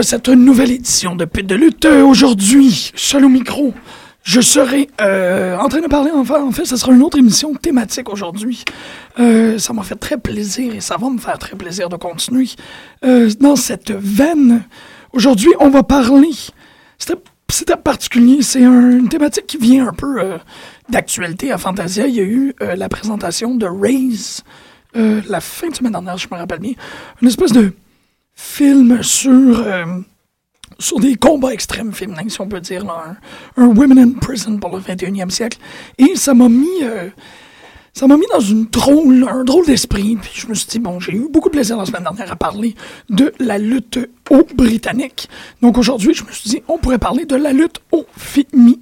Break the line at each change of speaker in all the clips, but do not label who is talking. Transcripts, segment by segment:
à cette nouvelle édition de Pute de lutte. Euh, Aujourd'hui, seul au micro, je serai euh, en train de parler, enfin, en fait, ce sera une autre émission thématique aujourd'hui. Euh, ça m'a fait très plaisir et ça va me faire très plaisir de continuer dans cette veine. Aujourd'hui, on va parler, c'était particulier, c'est un- une thématique qui vient un peu d'actualité à Fantasia. Il y a eu la présentation de Raise la fin de semaine dernière, je me rappelle bien. Une espèce de film sur, euh, sur des combats extrêmes féminins, si on peut dire, un, un Women in Prison pour le 21e siècle. Et ça m'a mis, euh, mis dans une drôle, un drôle d'esprit. Puis je me suis dit, bon, j'ai eu beaucoup de plaisir la semaine dernière à parler de la lutte au britannique. Donc aujourd'hui, je me suis dit, on pourrait parler de la lutte au féminin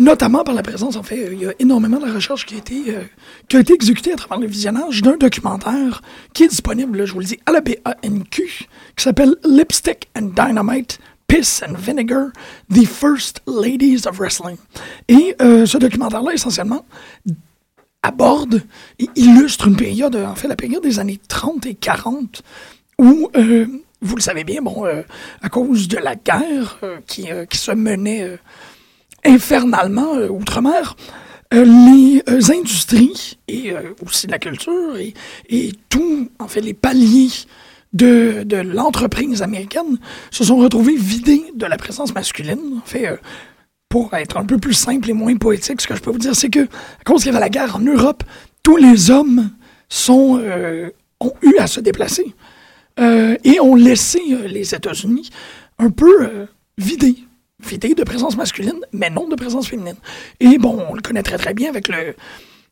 notamment par la présence, en fait, il y a énormément de recherche qui a été, euh, qui a été exécutée à travers le visionnage d'un documentaire qui est disponible, là, je vous le dis, à la BANQ, qui s'appelle Lipstick and Dynamite, Piss and Vinegar, The First Ladies of Wrestling. Et euh, ce documentaire-là, essentiellement, aborde illustre une période, en fait, la période des années 30 et 40, où, euh, vous le savez bien, bon, euh, à cause de la guerre qui, qui se menait infernalement euh, outre-mer, euh, les euh, industries et euh, aussi la culture et, et tout, en fait, les paliers de, de l'entreprise américaine se sont retrouvés vidés de la présence masculine. En fait, pour être un peu plus simple et moins poétique, ce que je peux vous dire, c'est que, à cause qu'il y avait la guerre en Europe, tous les hommes sont, ont eu à se déplacer et ont laissé les États-Unis un peu vidés. Vidés de présence masculine, mais non de présence féminine. Et bon, on le connaît très très bien avec le,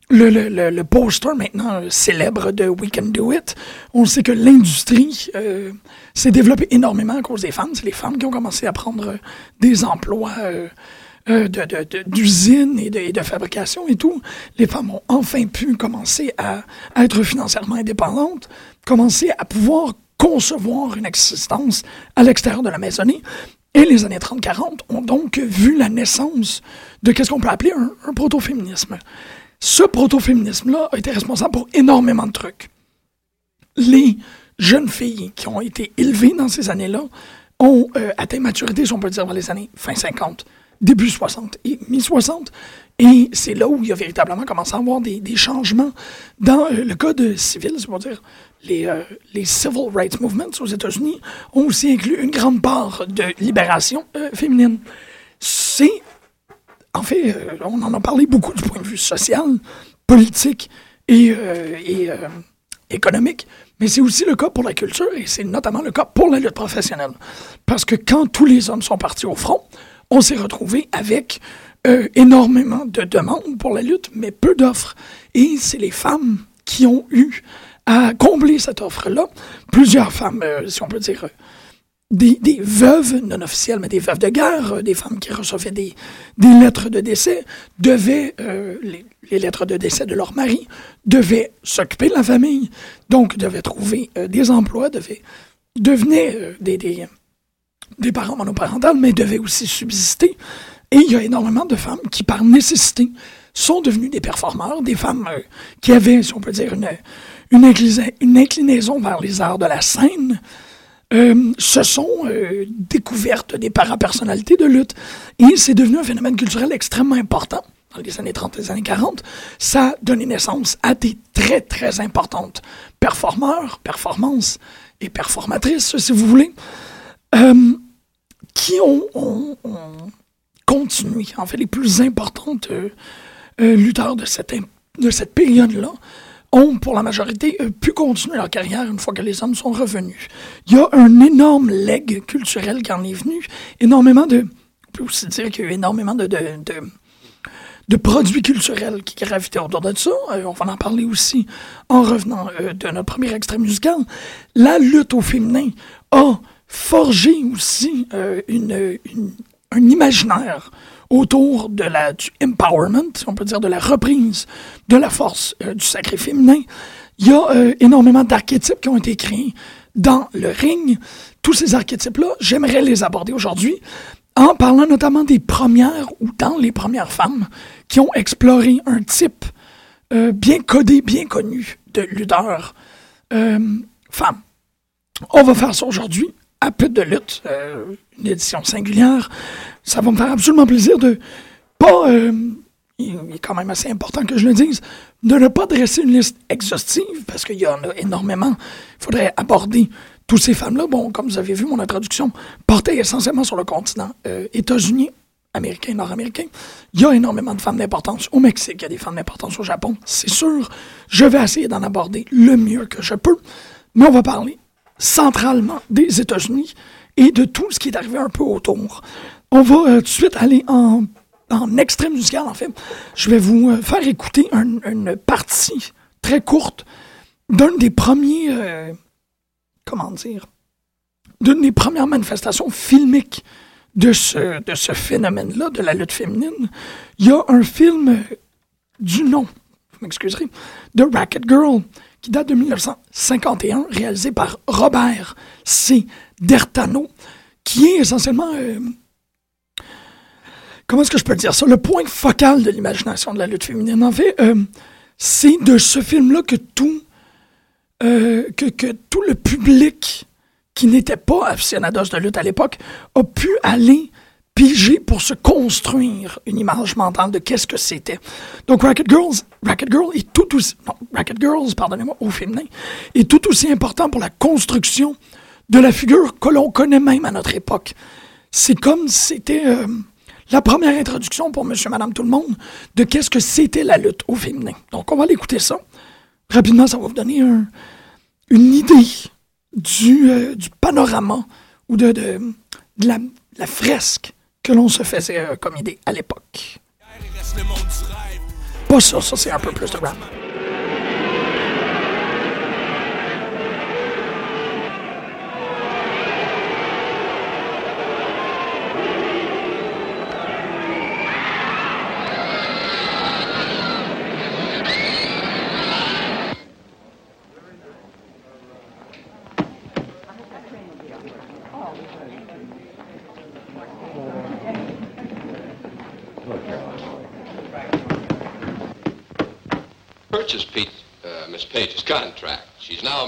le, le, le, poster maintenant euh, célèbre de We Can Do It. On sait que l'industrie euh, s'est développée énormément à cause des femmes. C'est les femmes qui ont commencé à prendre euh, des emplois euh, de- de- de- et de, et de fabrication et tout. Les femmes ont enfin pu commencer à être financièrement indépendantes, commencer à pouvoir concevoir une existence à l'extérieur de la maisonnée. Et les années 30-40 ont donc vu la naissance de qu'est-ce qu'on peut appeler un, un proto-féminisme. Ce proto-féminisme-là a été responsable pour énormément de trucs. Les jeunes filles qui ont été élevées dans ces années-là ont euh, atteint maturité, si on peut dire, dans les années fin 50, début 60 et mi-60. Et c'est là où il y a véritablement commencé à avoir des, changements dans euh, le code civil, c'est-à-dire les, euh, les Civil Rights Movements aux États-Unis ont aussi inclus une grande part de libération euh, féminine. C'est en fait, euh, on en a parlé beaucoup du point de vue social, politique et, euh, économique, mais c'est aussi le cas pour la culture et c'est notamment le cas pour la lutte professionnelle. Parce que quand tous les hommes sont partis au front, on s'est retrouvé avec énormément de demandes pour la lutte, mais peu d'offres. Et c'est les femmes qui ont eu à combler cette offre-là. Plusieurs femmes, euh, si on peut dire, euh, des, des veuves non officielles, mais des veuves de guerre, euh, des femmes qui recevaient des, des lettres de décès, devaient, les, lettres de décès de leur mari, devaient s'occuper de la famille, donc devaient trouver des emplois, devaient, euh, des, des, des parents monoparentales, mais devaient aussi subsister. Et il y a énormément de femmes qui, par nécessité, sont devenues des performeurs, des femmes qui avaient, si on peut dire, une, une, inclinaison vers les arts de la scène, euh, se sont euh, découvertes des parapersonnalités de lutte. Et c'est devenu un phénomène culturel extrêmement important dans les années 30 et les années 40. Ça a donné naissance à des très, très importantes performeurs, performances et performatrices, si vous voulez, euh, qui ont, ont- ont continué. En fait, les plus importantes euh, lutteurs de cette, de cette période-là ont, pour la majorité, euh, pu continuer leur carrière une fois que les hommes sont revenus. Il y a un énorme leg culturel qui en est venu. Énormément de... On peut aussi dire qu'il y a eu énormément de, de, de, produits culturels qui gravitaient autour de ça. Euh, on va en parler aussi en revenant euh, de notre premier extrait musical. La lutte au féminin a forgé aussi une- un imaginaire autour de la, du empowerment, on peut dire de la reprise de la force euh, du sacré féminin. Il y a euh, énormément d'archétypes qui ont été créés dans le ring. Tous ces archétypes-là, j'aimerais les aborder aujourd'hui en parlant notamment des premières ou dans les premières femmes qui ont exploré un type euh, bien codé, bien connu de lutteur femme. On va faire ça aujourd'hui à Pute de lutte, euh, une édition singulière. Ça va me faire absolument plaisir de pas, euh, il est quand même assez important que je le dise, de ne pas dresser une liste exhaustive parce qu'il y en a énormément. Il faudrait aborder toutes ces femmes-là. Bon, comme vous avez vu, mon introduction portait essentiellement sur le continent euh, États-Unis, américain, nord-américain. Il y a énormément de femmes d'importance au Mexique, il y a des femmes d'importance au Japon, c'est sûr. Je vais essayer d'en aborder le mieux que je peux, mais on va parler centralement des États-Unis et de tout ce qui est arrivé un peu autour. On va euh, tout de suite aller en, en extrait musical, en fait. Je vais vous euh, faire écouter un- une partie très courte d'un des premiers, euh, comment dire, d'une des premières manifestations filmiques de ce, de ce phénomène-là, de la lutte féminine. Il y a un film du nom, vous m'excuserez, de Racket Girl, qui date de 1951, réalisé par Robert C. Dertano, qui est essentiellement, euh, comment est-ce que je peux dire ça, le point focal de l'imagination de la lutte féminine. En fait, euh, c'est de ce film-là que tout, euh, que, tout le public qui n'était pas aficionados de lutte à l'époque a pu aller piger pour se construire une image mentale de qu'est-ce que c'était. Donc Racket Girls, Racket Girl est tout aussi, non, Racket Girls, pardonnez-moi, au féminin, est tout aussi important pour la construction de la figure que l'on connaît même à notre époque. C'est comme si c'était euh, la première introduction pour Monsieur, Madame, tout le monde de qu'est-ce que c'était la lutte au féminin. Donc on va l'écouter ça. Rapidement, ça va vous donner un- une idée du, euh, du panorama ou de, la fresque que l'on se faisait euh, comme idée à l'époque. Pas ça, ça c'est un peu plus de rap.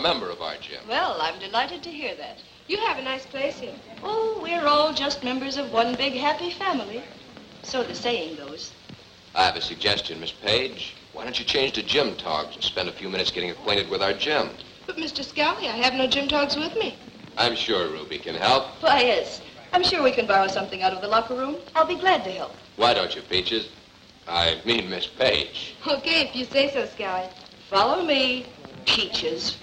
Member of our gym.
Well, I'm delighted to hear that. You have a nice place here. Oh, we're all just members of one big happy family. So the saying goes.
I have a suggestion, Miss Page. Why don't you change to gym togs and spend a few minutes getting acquainted with our gym?
But, Mr. Scally, I have no gym togs with me.
I'm sure Ruby can help.
Why, yes. I'm sure we can borrow something out of the locker room. I'll be glad to help.
Why don't you, Peaches? I mean, Miss Page.
Okay, if you say so, Scally. Follow me, Peaches.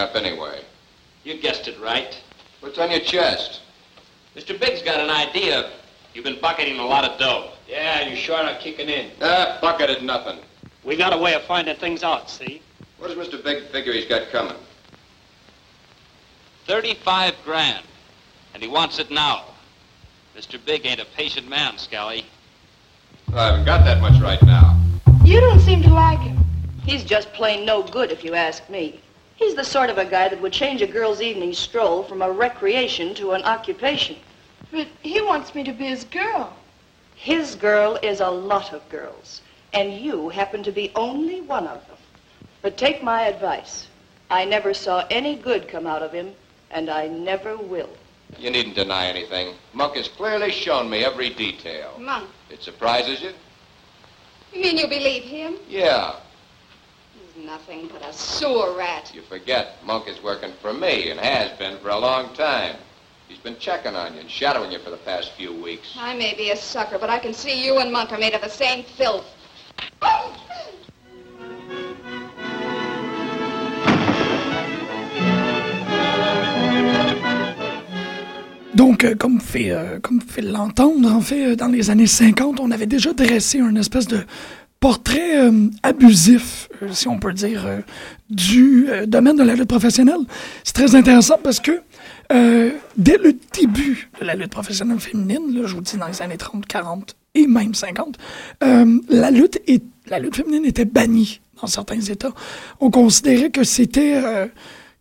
up anyway.
You guessed it right.
What's on your chest?
Mr. Big's got an idea. You've been bucketing a lot of dough. Yeah, you sure are kicking in.
Ah, bucketed nothing.
We got a way of finding things out, see?
What does Mr. Big figure he's got coming?
35 grand. And he wants it now. Mr. Big ain't a patient man, Scally.
I haven't got that much right now.
You don't seem to like him.
He's just plain no good, if you ask me. He's the sort of a guy that would change a girl's evening stroll from a recreation to an occupation.
But he wants me to be his girl.
His girl is a lot of girls, and you happen to be only one of them. But take my advice. I never saw any good come out of him, and I never will.
You needn't deny anything. Monk has clearly shown me every detail.
Monk.
It surprises you?
You mean you believe him?
Yeah.
Nothing but a sewer rat.
You forget, Monk is working for me and has been for a long time. He's been checking on you and shadowing you for the past few weeks.
I may be a sucker, but I can see you and Monk are made of the same filth.
Donc, euh, comme vous fait, euh, comme fait l'entendre, en fait, euh, dans les années 50, on avait déjà dressé un espèce de portrait euh, abusif, euh, si on peut dire, euh, du domaine de la lutte professionnelle. C'est très intéressant parce que dès le début de la lutte professionnelle féminine, je vous dis dans les années 30, 40 et même 50, euh, la lutte est, la lutte féminine était bannie dans certains États. On considérait que c'était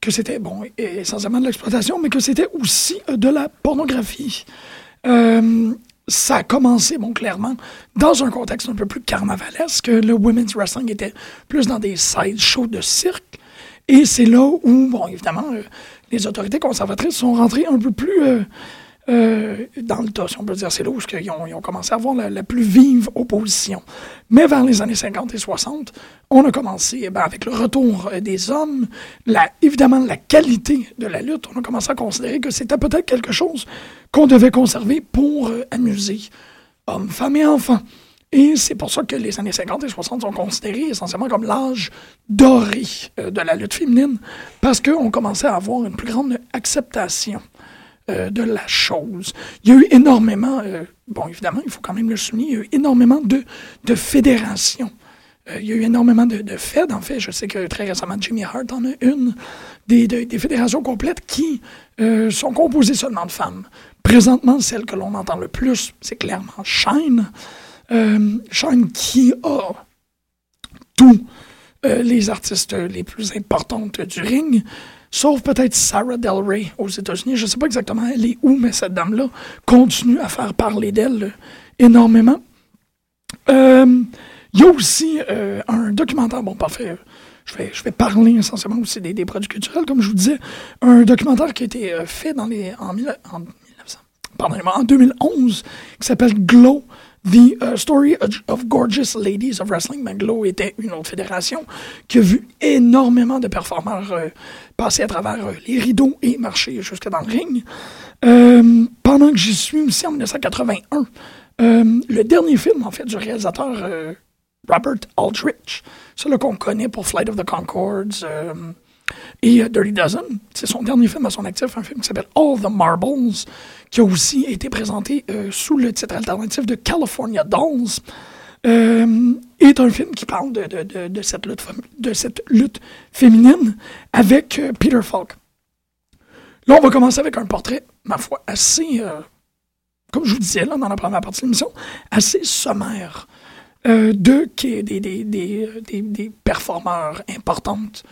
que c'était bon essentiellement de l'exploitation, mais que c'était aussi de la pornographie. Ça a commencé, bon, clairement, dans un contexte un peu plus carnavalesque. Le women's wrestling était plus dans des side shows de cirque. Et c'est là où, bon, évidemment, euh, les autorités conservatrices sont rentrées un peu plus euh, euh, dans le tas, si on peut dire. C'est là où ils ont, commencé à avoir la, plus vive opposition. Mais vers les années 50 et 60, on a commencé, eh ben, avec le retour euh, des hommes, évidemment la qualité de la lutte, on a commencé à considérer que c'était peut-être quelque chose qu'on devait conserver pour euh, amuser hommes, femmes et enfants. Et c'est pour ça que les années 50 et 60 sont considérés essentiellement comme l'âge doré de la lutte féminine, parce qu'on commençait à avoir une plus grande acceptation euh, de la chose. Il y a eu énormément, euh, bon évidemment, il faut quand même le souligner, il y a eu énormément de, de fédérations. Euh, il y a eu énormément de, de feds, en fait. Je sais que très récemment, Jimmy Hart en a une, des, de- des fédérations complètes qui sont composées seulement de femmes. Présentement, celle que l'on entend le plus, c'est clairement Shine. Shine qui a tous les artistes les plus importantes du ring, sauf peut-être Sarah Del Rey aux États-Unis. Je ne sais pas exactement elle est où, mais cette dame-là continue à faire parler d'elle euh, énormément. Euh, Il y a aussi euh, un documentaire, bon, parfait. Je vais, parler essentiellement aussi des, produits culturels, comme je vous disais. Un documentaire qui a été fait dans les, en, mille- en 1900, pardonnez-moi, en 2011, qui s'appelle Glow, The uh, Story of- Gorgeous Ladies of Wrestling. Mais Glow était une autre fédération qui a vu énormément de performeurs euh, passer à travers euh, les rideaux et marcher jusque dans le ring. Euh, pendant que j'y suis aussi en 1981, euh, le dernier film, en fait, du réalisateur Robert Aldrich, celui qu'on connaît pour Flight of the Concords et euh, Dirty Dozen, c'est son dernier film à son actif, un film qui s'appelle All the Marbles, qui a aussi été présenté euh, sous le titre alternatif de California Dolls. Euh, est un film qui parle de, cette, lutte, féminine avec Peter Falk. Là, on va commencer avec un portrait, ma foi, assez, comme je vous disais dans la première partie de l'émission, assez sommaire de qui- des, des, des, des- des performeurs importantes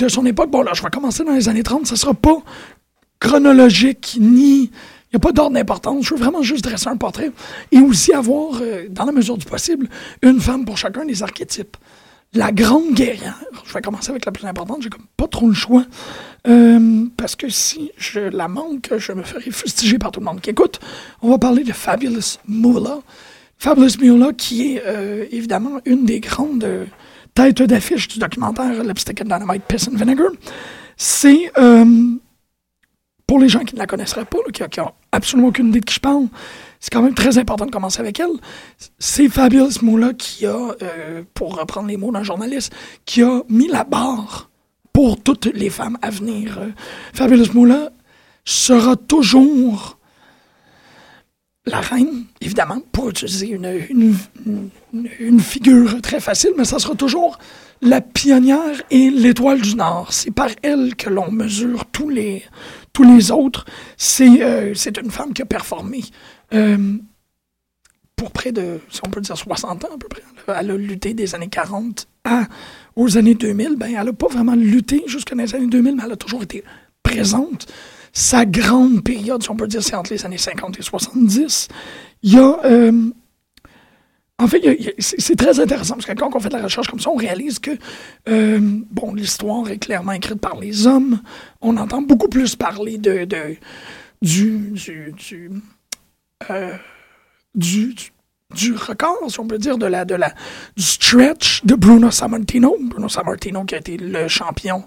de son époque. Bon, là, je vais commencer dans les années 30. Ça sera pas chronologique ni. Il n'y a pas d'ordre d'importance. Je veux vraiment juste dresser un portrait et aussi avoir, euh, dans la mesure du possible, une femme pour chacun des archétypes. La grande guerrière, je vais commencer avec la plus importante, j'ai comme pas trop le choix. Euh, parce que si je la manque, je me ferai fustiger par tout le monde qui écoute. On va parler de Fabulous Moolah. Fabulous Moolah, qui est euh, évidemment une des grandes têtes d'affiche du documentaire Lipstick and Dynamite Piss and Vinegar. C'est, euh, pour les gens qui ne la connaisseraient pas, qui n'ont absolument aucune idée de qui je parle, c'est quand même très important de commencer avec elle. C'est Fabulous Moolah qui a, euh, pour reprendre les mots d'un journaliste, qui a mis la barre pour toutes les femmes à venir. Euh, Fabulous Moolah sera toujours la reine, évidemment, pour utiliser une, une, figure très facile, mais ça sera toujours la pionnière et l'étoile du Nord. C'est par elle que l'on mesure tous les, tous les autres. C'est euh, une femme qui a performé euh, pour près de, si on peut dire, 60 ans à peu près. Elle a lutté des années 40 à, aux années 2000. Ben, elle n'a pas vraiment lutté jusqu'aux années 2000, mais elle a toujours été présente. Sa grande période, si on peut dire, c'est entre les années 50 et 70. Il y a... euh, en fait, c'est très intéressant parce que quand on fait de la recherche comme ça, on réalise que euh, bon, l'histoire est clairement écrite par les hommes. On entend beaucoup plus parler de, de- du, euh, du, du- du record, si on peut dire, de la, de la, du stretch de Bruno Sammartino. Bruno Sammartino qui a été le champion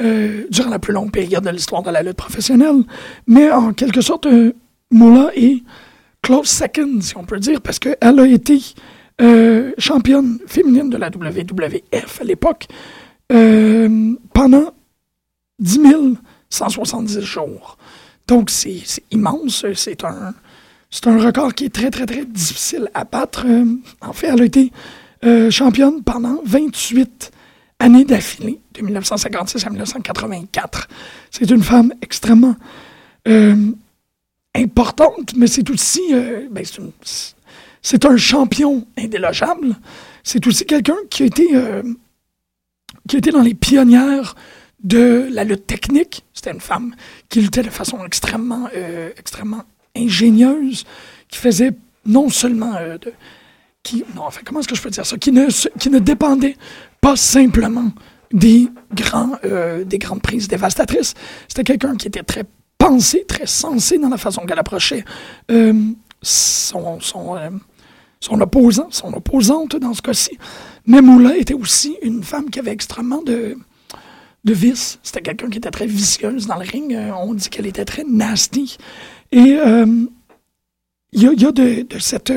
euh, durant la plus longue période de l'histoire de la lutte professionnelle. Mais en quelque sorte, euh, est close second, si on peut dire, parce qu'elle a été euh, championne féminine de la WWF à l'époque euh, pendant 10 170 jours. Donc, c'est immense. C'est un, record qui est très, très, très difficile à battre. En fait, elle a été championne pendant 28 années d'affilée, de 1956 à 1984. C'est une femme extrêmement euh, importante, mais c'est aussi euh, ben, c'est un champion indélogeable. C'est aussi quelqu'un qui a été euh, qui a été dans les pionnières de la lutte technique. C'était une femme qui luttait de façon extrêmement extrêmement ingénieuse, qui faisait non seulement qui non enfin comment est-ce que je peux dire ça? Qui ne qui ne dépendait pas simplement euh, des grandes prises dévastatrices. C'était quelqu'un qui était très pensé, très sensé dans la façon qu'elle approchait euh, son, son, euh, son opposant, son opposante dans ce cas-ci. Mais Moula était aussi une femme qui avait extrêmement de, de vices. C'était quelqu'un qui était très vicieuse dans le ring. On dit qu'elle était très nasty. Et il y a, y a de, de cette...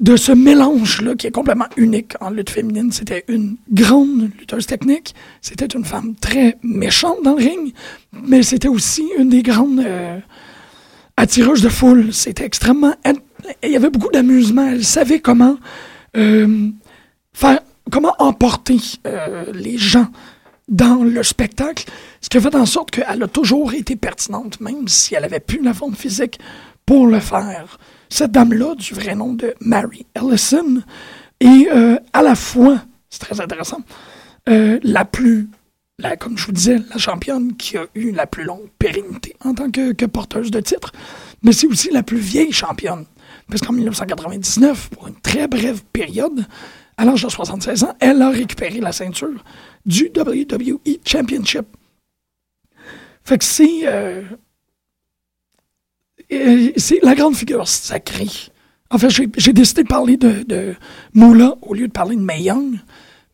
de ce mélange-là qui est complètement unique en lutte féminine. C'était une grande lutteuse technique, c'était une femme très méchante dans le ring, mais c'était aussi une des grandes euh, attireuses de foule. C'était extrêmement... Il y avait beaucoup d'amusement. Elle savait comment euh, faire... comment emporter euh, les gens dans le spectacle, ce qui a fait en sorte qu'elle a toujours été pertinente, même si elle avait plus la forme physique pour le faire. Cette dame-là, du vrai nom de Mary Ellison, est euh, à la fois, c'est très intéressant, euh, la plus, la, comme je vous disais, la championne qui a eu la plus longue pérennité en tant que, porteuse de titre, mais c'est aussi la plus vieille championne. Parce qu'en 1999, pour une très brève période, à l'âge de 76 ans, elle a récupéré la ceinture du WWE Championship. Fait que c'est. euh, c'est la grande figure sacrée. En fait, j'ai décidé de parler de, Moula au lieu de parler de Mae Young.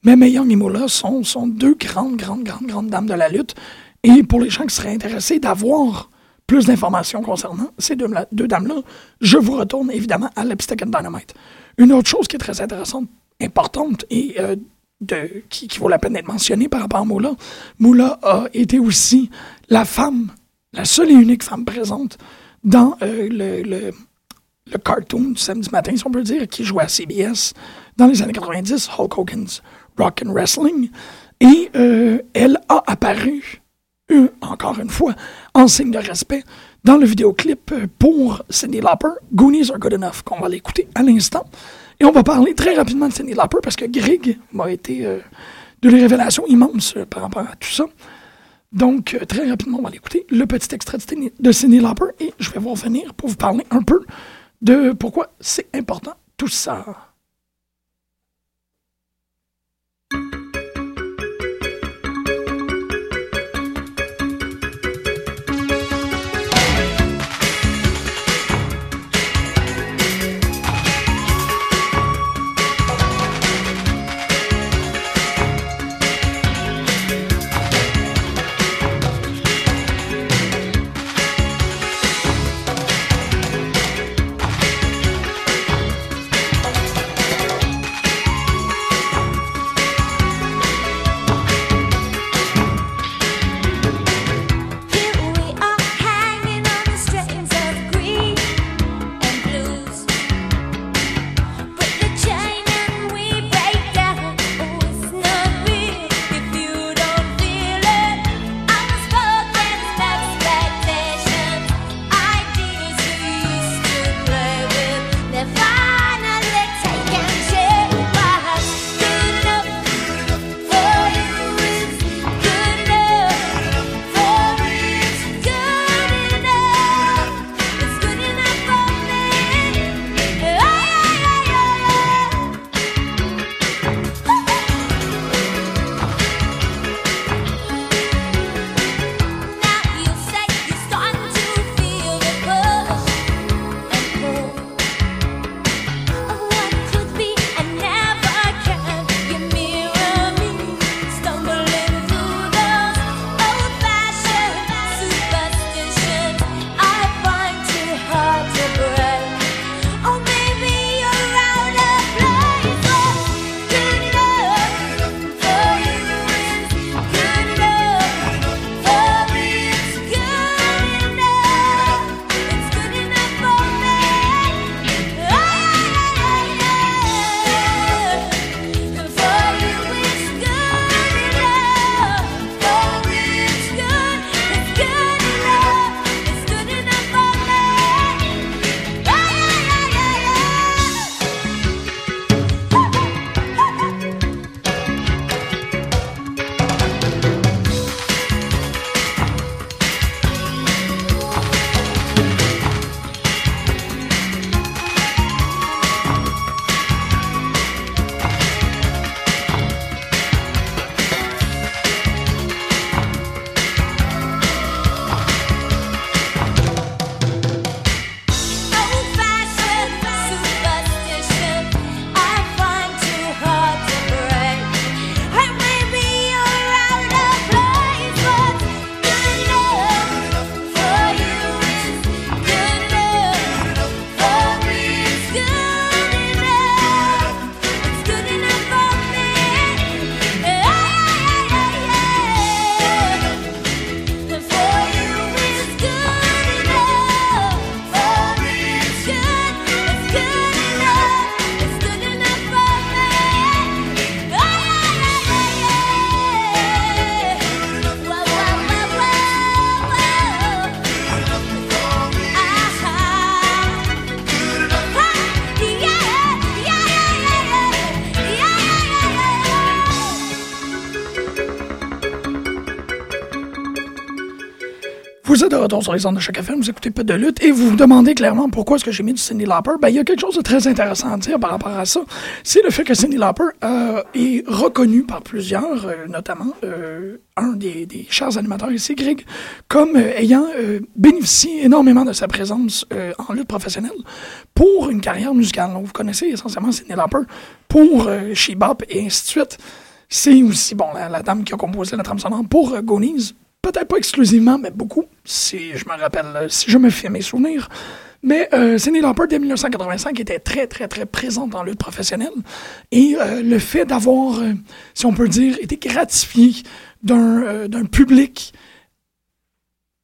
Mais Mae Young et Moula sont, sont deux grandes, grandes, grandes, grandes dames de la lutte. Et pour les gens qui seraient intéressés d'avoir plus d'informations concernant ces deux, deux dames-là, je vous retourne évidemment à Lipstick and Dynamite. Une autre chose qui est très intéressante, importante et euh, de, qui, qui vaut la peine d'être mentionnée par rapport à Moula, Moula a été aussi la femme, la seule et unique femme présente dans euh, le, le, le cartoon du samedi matin, si on peut dire, qui jouait à CBS dans les années 90, Hulk Hogan's Rock and Wrestling. Et euh, elle a apparu, euh, encore une fois, en signe de respect, dans le vidéoclip pour Cindy Lauper, Goonies Are Good Enough, qu'on va l'écouter à l'instant. Et on va parler très rapidement de Cindy Lauper parce que Greg m'a été de les révélations immenses par rapport à tout ça. Donc, euh, très rapidement, on va l'écouter, le petit extrait de Cindy- Lauper, et je vais vous revenir pour vous parler un peu de pourquoi c'est important tout ça. Retour sur les ondes de chaque FM, vous écoutez pas de lutte et vous vous demandez clairement pourquoi est-ce que j'ai mis du Cindy Lauper. Ben, il y a quelque chose de très intéressant à dire par rapport à ça. C'est le fait que Cindy Lauper euh, est reconnu par plusieurs, euh, notamment euh, un des, chers animateurs ici, Greg, comme ayant bénéficié énormément de sa présence en lutte professionnelle pour une carrière musicale. Vous connaissez essentiellement Cindy Lauper pour She Bop et ainsi de suite. C'est aussi bon la, la dame qui a composé la trame sonore pour Gonies. Peut-être pas exclusivement, mais beaucoup, si je me rappelle, si je me fie à mes souvenirs. Mais euh, Cyndi Lauper, dès 1985, était très, très, très présente en lutte professionnelle. Et euh, le fait d'avoir, euh, si on peut dire, été gratifié d'un euh, public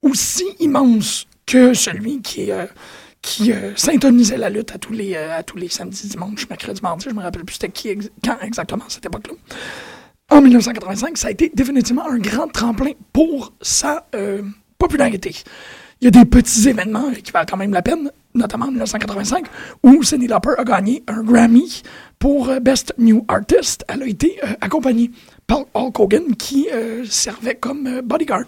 aussi immense que celui qui, qui syntonisait la lutte à tous les, à tous les samedis, dimanches, mercredis, mardis, je me rappelle plus c'était qui quand exactement à cette époque-là. En 1985, ça a été définitivement un grand tremplin pour sa euh, popularité. Il y a des petits événements qui valent quand même la peine, notamment en 1985, où Cyndi Lauper a gagné un Grammy pour euh, Best New Artist. Elle a été euh, accompagnée par Hulk Hogan qui servait comme bodyguard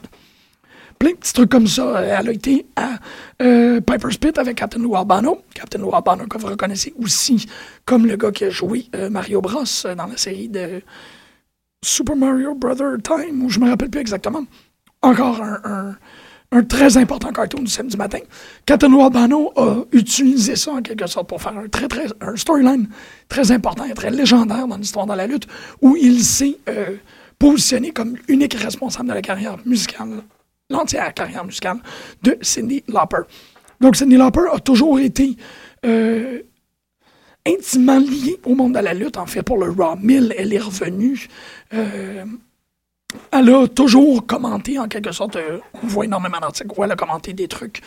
plein de petits trucs comme ça. Elle a été à Piper's Pit avec Captain Lou Albano. Captain Lou Albano, que vous reconnaissez aussi comme le gars qui a joué Mario Bros dans la série de Super Mario Brother Time, où je me rappelle plus exactement. Encore un, très important cartoon du samedi matin. Captain Albano a utilisé ça en quelque sorte pour faire un très très un storyline très important et très légendaire dans l'histoire de la lutte, où il s'est euh, positionné comme unique responsable de la carrière musicale l'entière carrière musicale de Cyndi Lauper. Donc, Cyndi Lauper a toujours été euh, intimement liée au monde de la lutte. En fait, pour le Raw 1000, elle est revenue. euh, elle a toujours commenté, en quelque sorte, euh, on voit énormément d'articles où elle a commenté des trucs.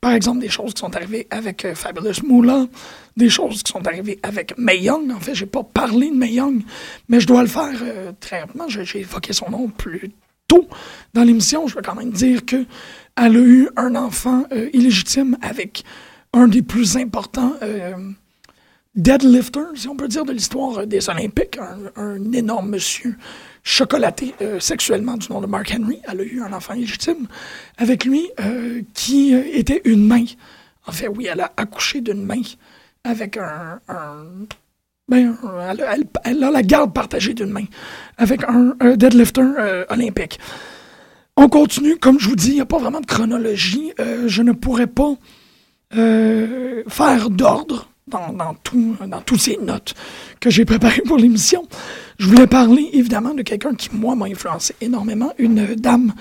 Par exemple, des choses qui sont arrivées avec euh, Fabulous Moolah, des choses qui sont arrivées avec Mae Young. En fait, j'ai pas parlé de Mae Young, mais je dois le faire très rapidement. J'ai évoqué son nom plus tôt dans l'émission. Je veux quand même dire que elle a eu un enfant illégitime avec un des plus importants deadlifters, si on peut dire, de l'histoire euh, des Olympiques, un, énorme monsieur chocolaté euh, sexuellement du nom de Mark Henry. Elle a eu un enfant illégitime avec lui euh, qui était une main. En fait, oui, elle a accouché d'une main avec un... ben, elle, a- la garde partagée d'une main avec un, deadlifter olympique. On continue, comme je vous dis, il n'y a pas vraiment de chronologie. Je ne pourrais pas faire d'ordre dans, tout, dans toutes ces notes que j'ai préparées pour l'émission. Je voulais parler évidemment de quelqu'un qui, moi, m'a influencé énormément, une dame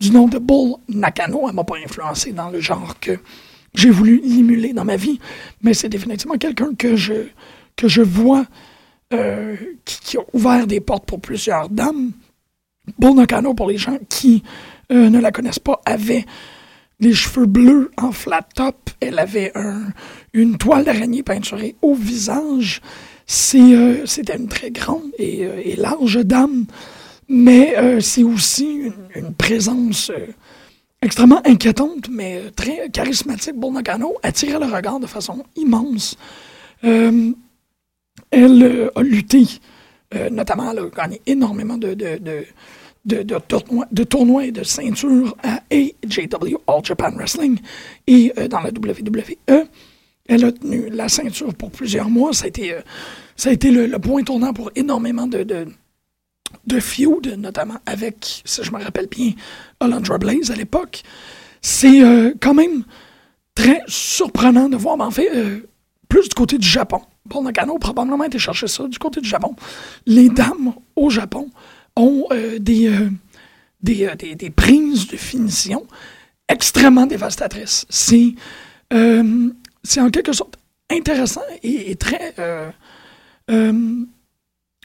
du nom de Bull Nakano. Elle m'a pas influencé dans le genre que j'ai voulu l'émuler dans ma vie, mais c'est définitivement quelqu'un que je, que je vois euh, qui, qui a ouvert des portes pour plusieurs dames. Bull Nakano, pour les gens qui euh, ne la connaissent pas, avait les cheveux bleus en flat top. Elle avait un- une toile d'araignée peinturée au visage. C'est, euh, c'était une très grande et, euh, et large dame, mais euh, c'est aussi une, présence extrêmement inquiétante, mais très charismatique. Bull Nakano attirait le regard de façon immense. Elle a lutté, notamment, elle a gagné énormément de, de, de, de, de tournois, de tournois et de ceintures à AJW, All Japan Wrestling, et dans la WWE. Elle a tenu la ceinture pour plusieurs mois. Ça a été, euh, ça a été le, point tournant pour énormément de, de, de feud, notamment avec, si je me rappelle bien, Alundra Blaze à l'époque. C'est euh, quand même très surprenant de voir, mais en fait, euh, plus du côté du Japon. Paul Nakano a probablement été chercher ça du côté du Japon. Les dames au Japon ont des, des, des, des prises de finition extrêmement dévastatrices. C'est c'est en quelque sorte intéressant et, très euh, euh,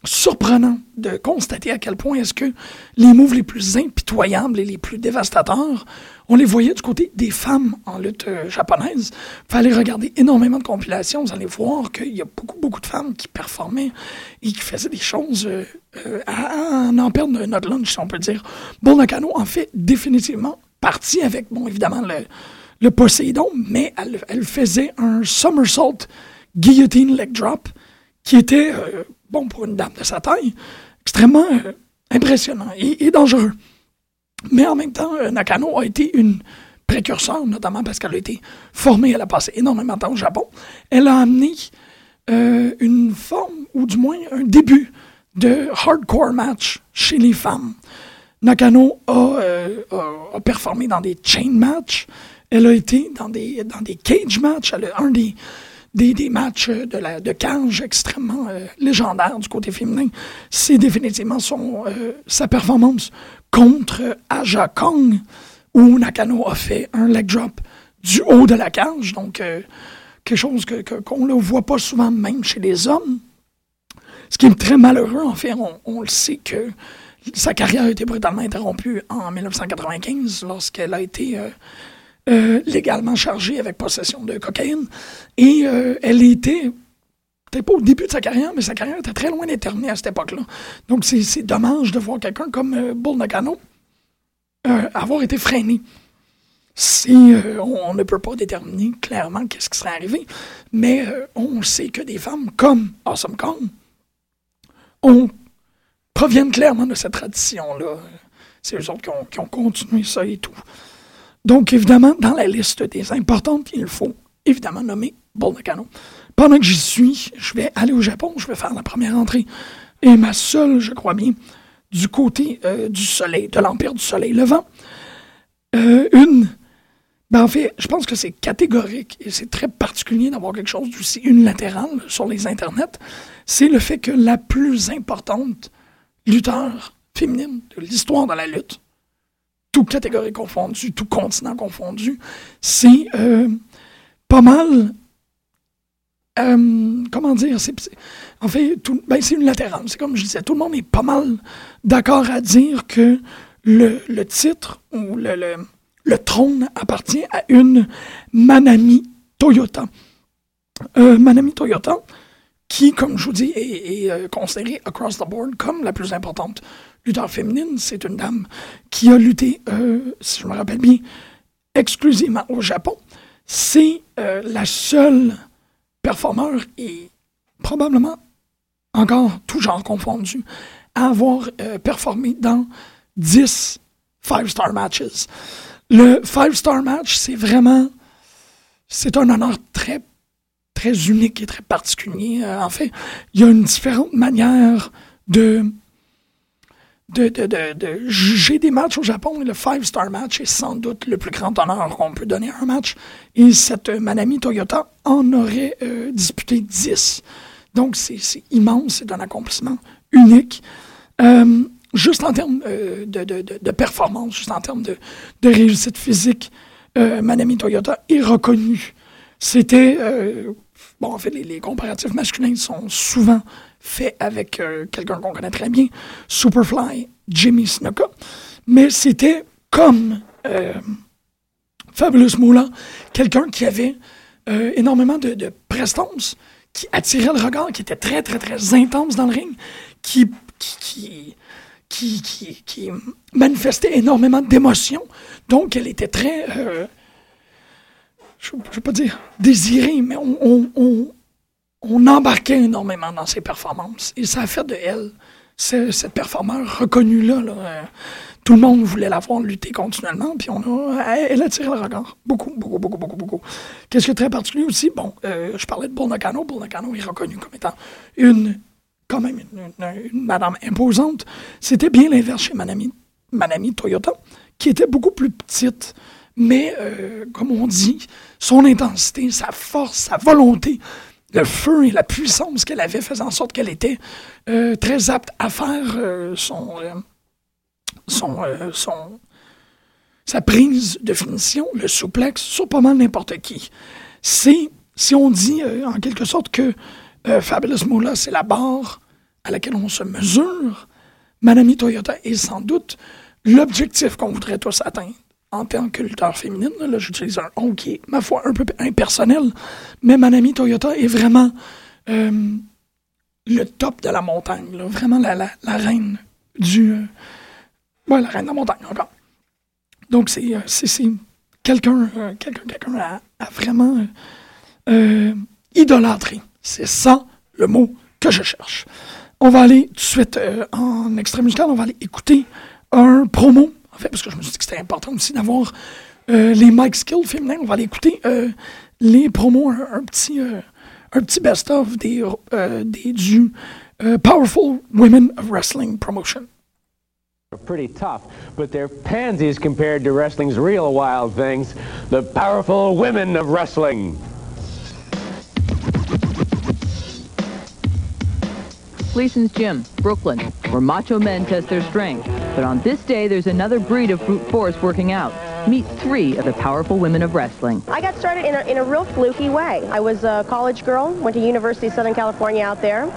surprenant de constater à quel point est-ce que les moves les plus impitoyables et les plus dévastateurs, on les voyait du côté des femmes en lutte euh, japonaise. Fallait regarder énormément de compilations, vous allez voir qu'il y a beaucoup, beaucoup de femmes qui performaient et qui faisaient des choses euh, à, à en perdre notre lunch, si on peut dire. Bon Nakano en fait définitivement partie avec, bon, évidemment, le, le Poséidon, mais elle, faisait un somersault guillotine leg drop qui était, euh, bon, pour une dame de sa taille, extrêmement euh, impressionnant et, dangereux. Mais en même temps, euh, Nakano a été une précurseur, notamment parce qu'elle a été formée, elle a passé énormément de temps au Japon. Elle a amené une forme, ou du moins un début, de hardcore match chez les femmes. Nakano a, a- a performé dans des chain matchs. Elle a été dans des, dans des cage matchs. Un des, des, des matchs de, la, de cage extrêmement euh, légendaires du côté féminin. C'est définitivement son, euh, sa performance contre Aja Kong, où Nakano a fait un leg drop du haut de la cage. Donc, euh, quelque chose que- que- qu'on ne voit pas souvent même chez les hommes. Ce qui est très malheureux, en fait, on, on le sait que sa carrière a été brutalement interrompue en 1995 lorsqu'elle a été euh, euh, légalement chargée avec possession de cocaïne. Et euh, elle était, peut-être pas au début de sa carrière, mais sa carrière était très loin d'être terminée à cette époque-là. Donc c'est dommage de voir quelqu'un comme euh, Bull Nakano euh, avoir été freiné. Si on, ne peut pas déterminer clairement qu'est-ce qui serait arrivé, mais on sait que des femmes comme Awesome Kong proviennent clairement de cette tradition-là. C'est eux autres qui ont, qui ont continué ça et tout. Donc, évidemment, dans la liste des importantes, il faut évidemment nommer Bull Nakano. Pendant que j'y suis, je vais aller au Japon, je vais faire la première entrée. Et ma seule, je crois bien, du côté euh, du soleil, de l'Empire du Soleil Levant. Euh, une. Ben, en fait, je pense que c'est catégorique et c'est très particulier d'avoir quelque chose d'aussi unilatéral sur les internets. C'est le fait que la plus importante lutteur féminine de l'histoire de la lutte, tout catégorie confondue, tout continent confondu, c'est euh, pas mal. euh, comment dire? en fait, tout, ben, c'est. C'est comme je disais, tout le monde est pas mal d'accord à dire que le, titre ou le, trône appartient à une Manami Toyota. Euh, Manami Toyota, qui, comme je vous dis, est, est, euh, considérée across the board comme la plus importante lutteur féminine. C'est une dame qui a lutté, euh, si je me rappelle bien, exclusivement au Japon. C'est euh, la seule performeur et probablement encore tout genre confondu à avoir euh, performé dans 10 five-star matches. Le five-star match, c'est vraiment. C'est un honneur très, très unique et très particulier. En fait, il y a une différente manière de. De, de, de, de juger des matchs au Japon. Le five-star match est sans doute le plus grand honneur qu'on peut donner à un match. Et cette euh, Manami Toyota en aurait euh, disputé 10. Donc, c'est immense, c'est un accomplissement unique. Euh, juste en termes euh, de, de- performance, juste en termes de, réussite physique, Manami Toyota est reconnue. C'était. bon, en fait, les comparatifs masculins sont souvent faits avec euh, quelqu'un qu'on connaît très bien, Superfly, Jimmy Snuka. Mais c'était comme euh, Fabulous Moolah, quelqu'un qui avait euh, énormément de, de prestance, qui attirait le regard, qui était très, très, très intense dans le ring, qui, qui, qui, qui, qui- manifestait énormément d'émotions. Donc, elle était très, je ne vais pas dire désirée, mais on, on embarquait énormément dans ses performances. Et ça a fait de elle ce- cette performeur reconnue-là. là, euh, tout le monde voulait la voir lutter continuellement, puis on a, elle, a tiré le regard. Beaucoup, beaucoup, beaucoup, beaucoup, beaucoup. Qu'est-ce qui est très particulier aussi? Bon, euh, je parlais de. Bull Nakano est reconnu comme étant une, quand même, une madame imposante. C'était bien l'inverse chez Manami, Manami Toyota, qui était beaucoup plus petite. Mais, euh, comme on dit, son intensité, sa force, sa volonté, le feu et la puissance qu'elle avait faisait en sorte qu'elle était euh, très apte à faire euh, son, euh, son, sa prise de finition, le souplex, sur pas mal n'importe qui. Si on dit en quelque sorte que Fabulous Moolah, c'est la barre à laquelle on se mesure, Manami Toyota est sans doute l'objectif qu'on voudrait tous atteindre en tant que lutteur féminine. Là, j'utilise un on qui est, ma foi, un peu impersonnel, mais Manami Toyota est vraiment euh, le top de la montagne, là. vraiment la, la, la reine du... euh, la reine de la montagne, encore. Donc, c'est euh, quelqu'un euh, quelqu'un quelqu'un à, à vraiment euh, idolâtrer. C'est ça le mot que je cherche. On va aller tout de suite en extrait musical, on va aller écouter un promo, en fait, parce que je me suis dit que c'était important aussi d'avoir euh, les Mike Skill féminins. On va aller écouter euh, les promos, un, un petit, euh, un petit best-of des, euh, des, du euh, Powerful Women of Wrestling Promotion.
pretty tough, but they're pansies compared to wrestling's real wild things, the powerful women of wrestling.
Gleason's Gym, Brooklyn, where macho men test their strength. But on this day, there's another breed of brute force working out. Meet three of the powerful women of wrestling.
I got started in a, in a real fluky way. I was a college girl, went to University of Southern California out there,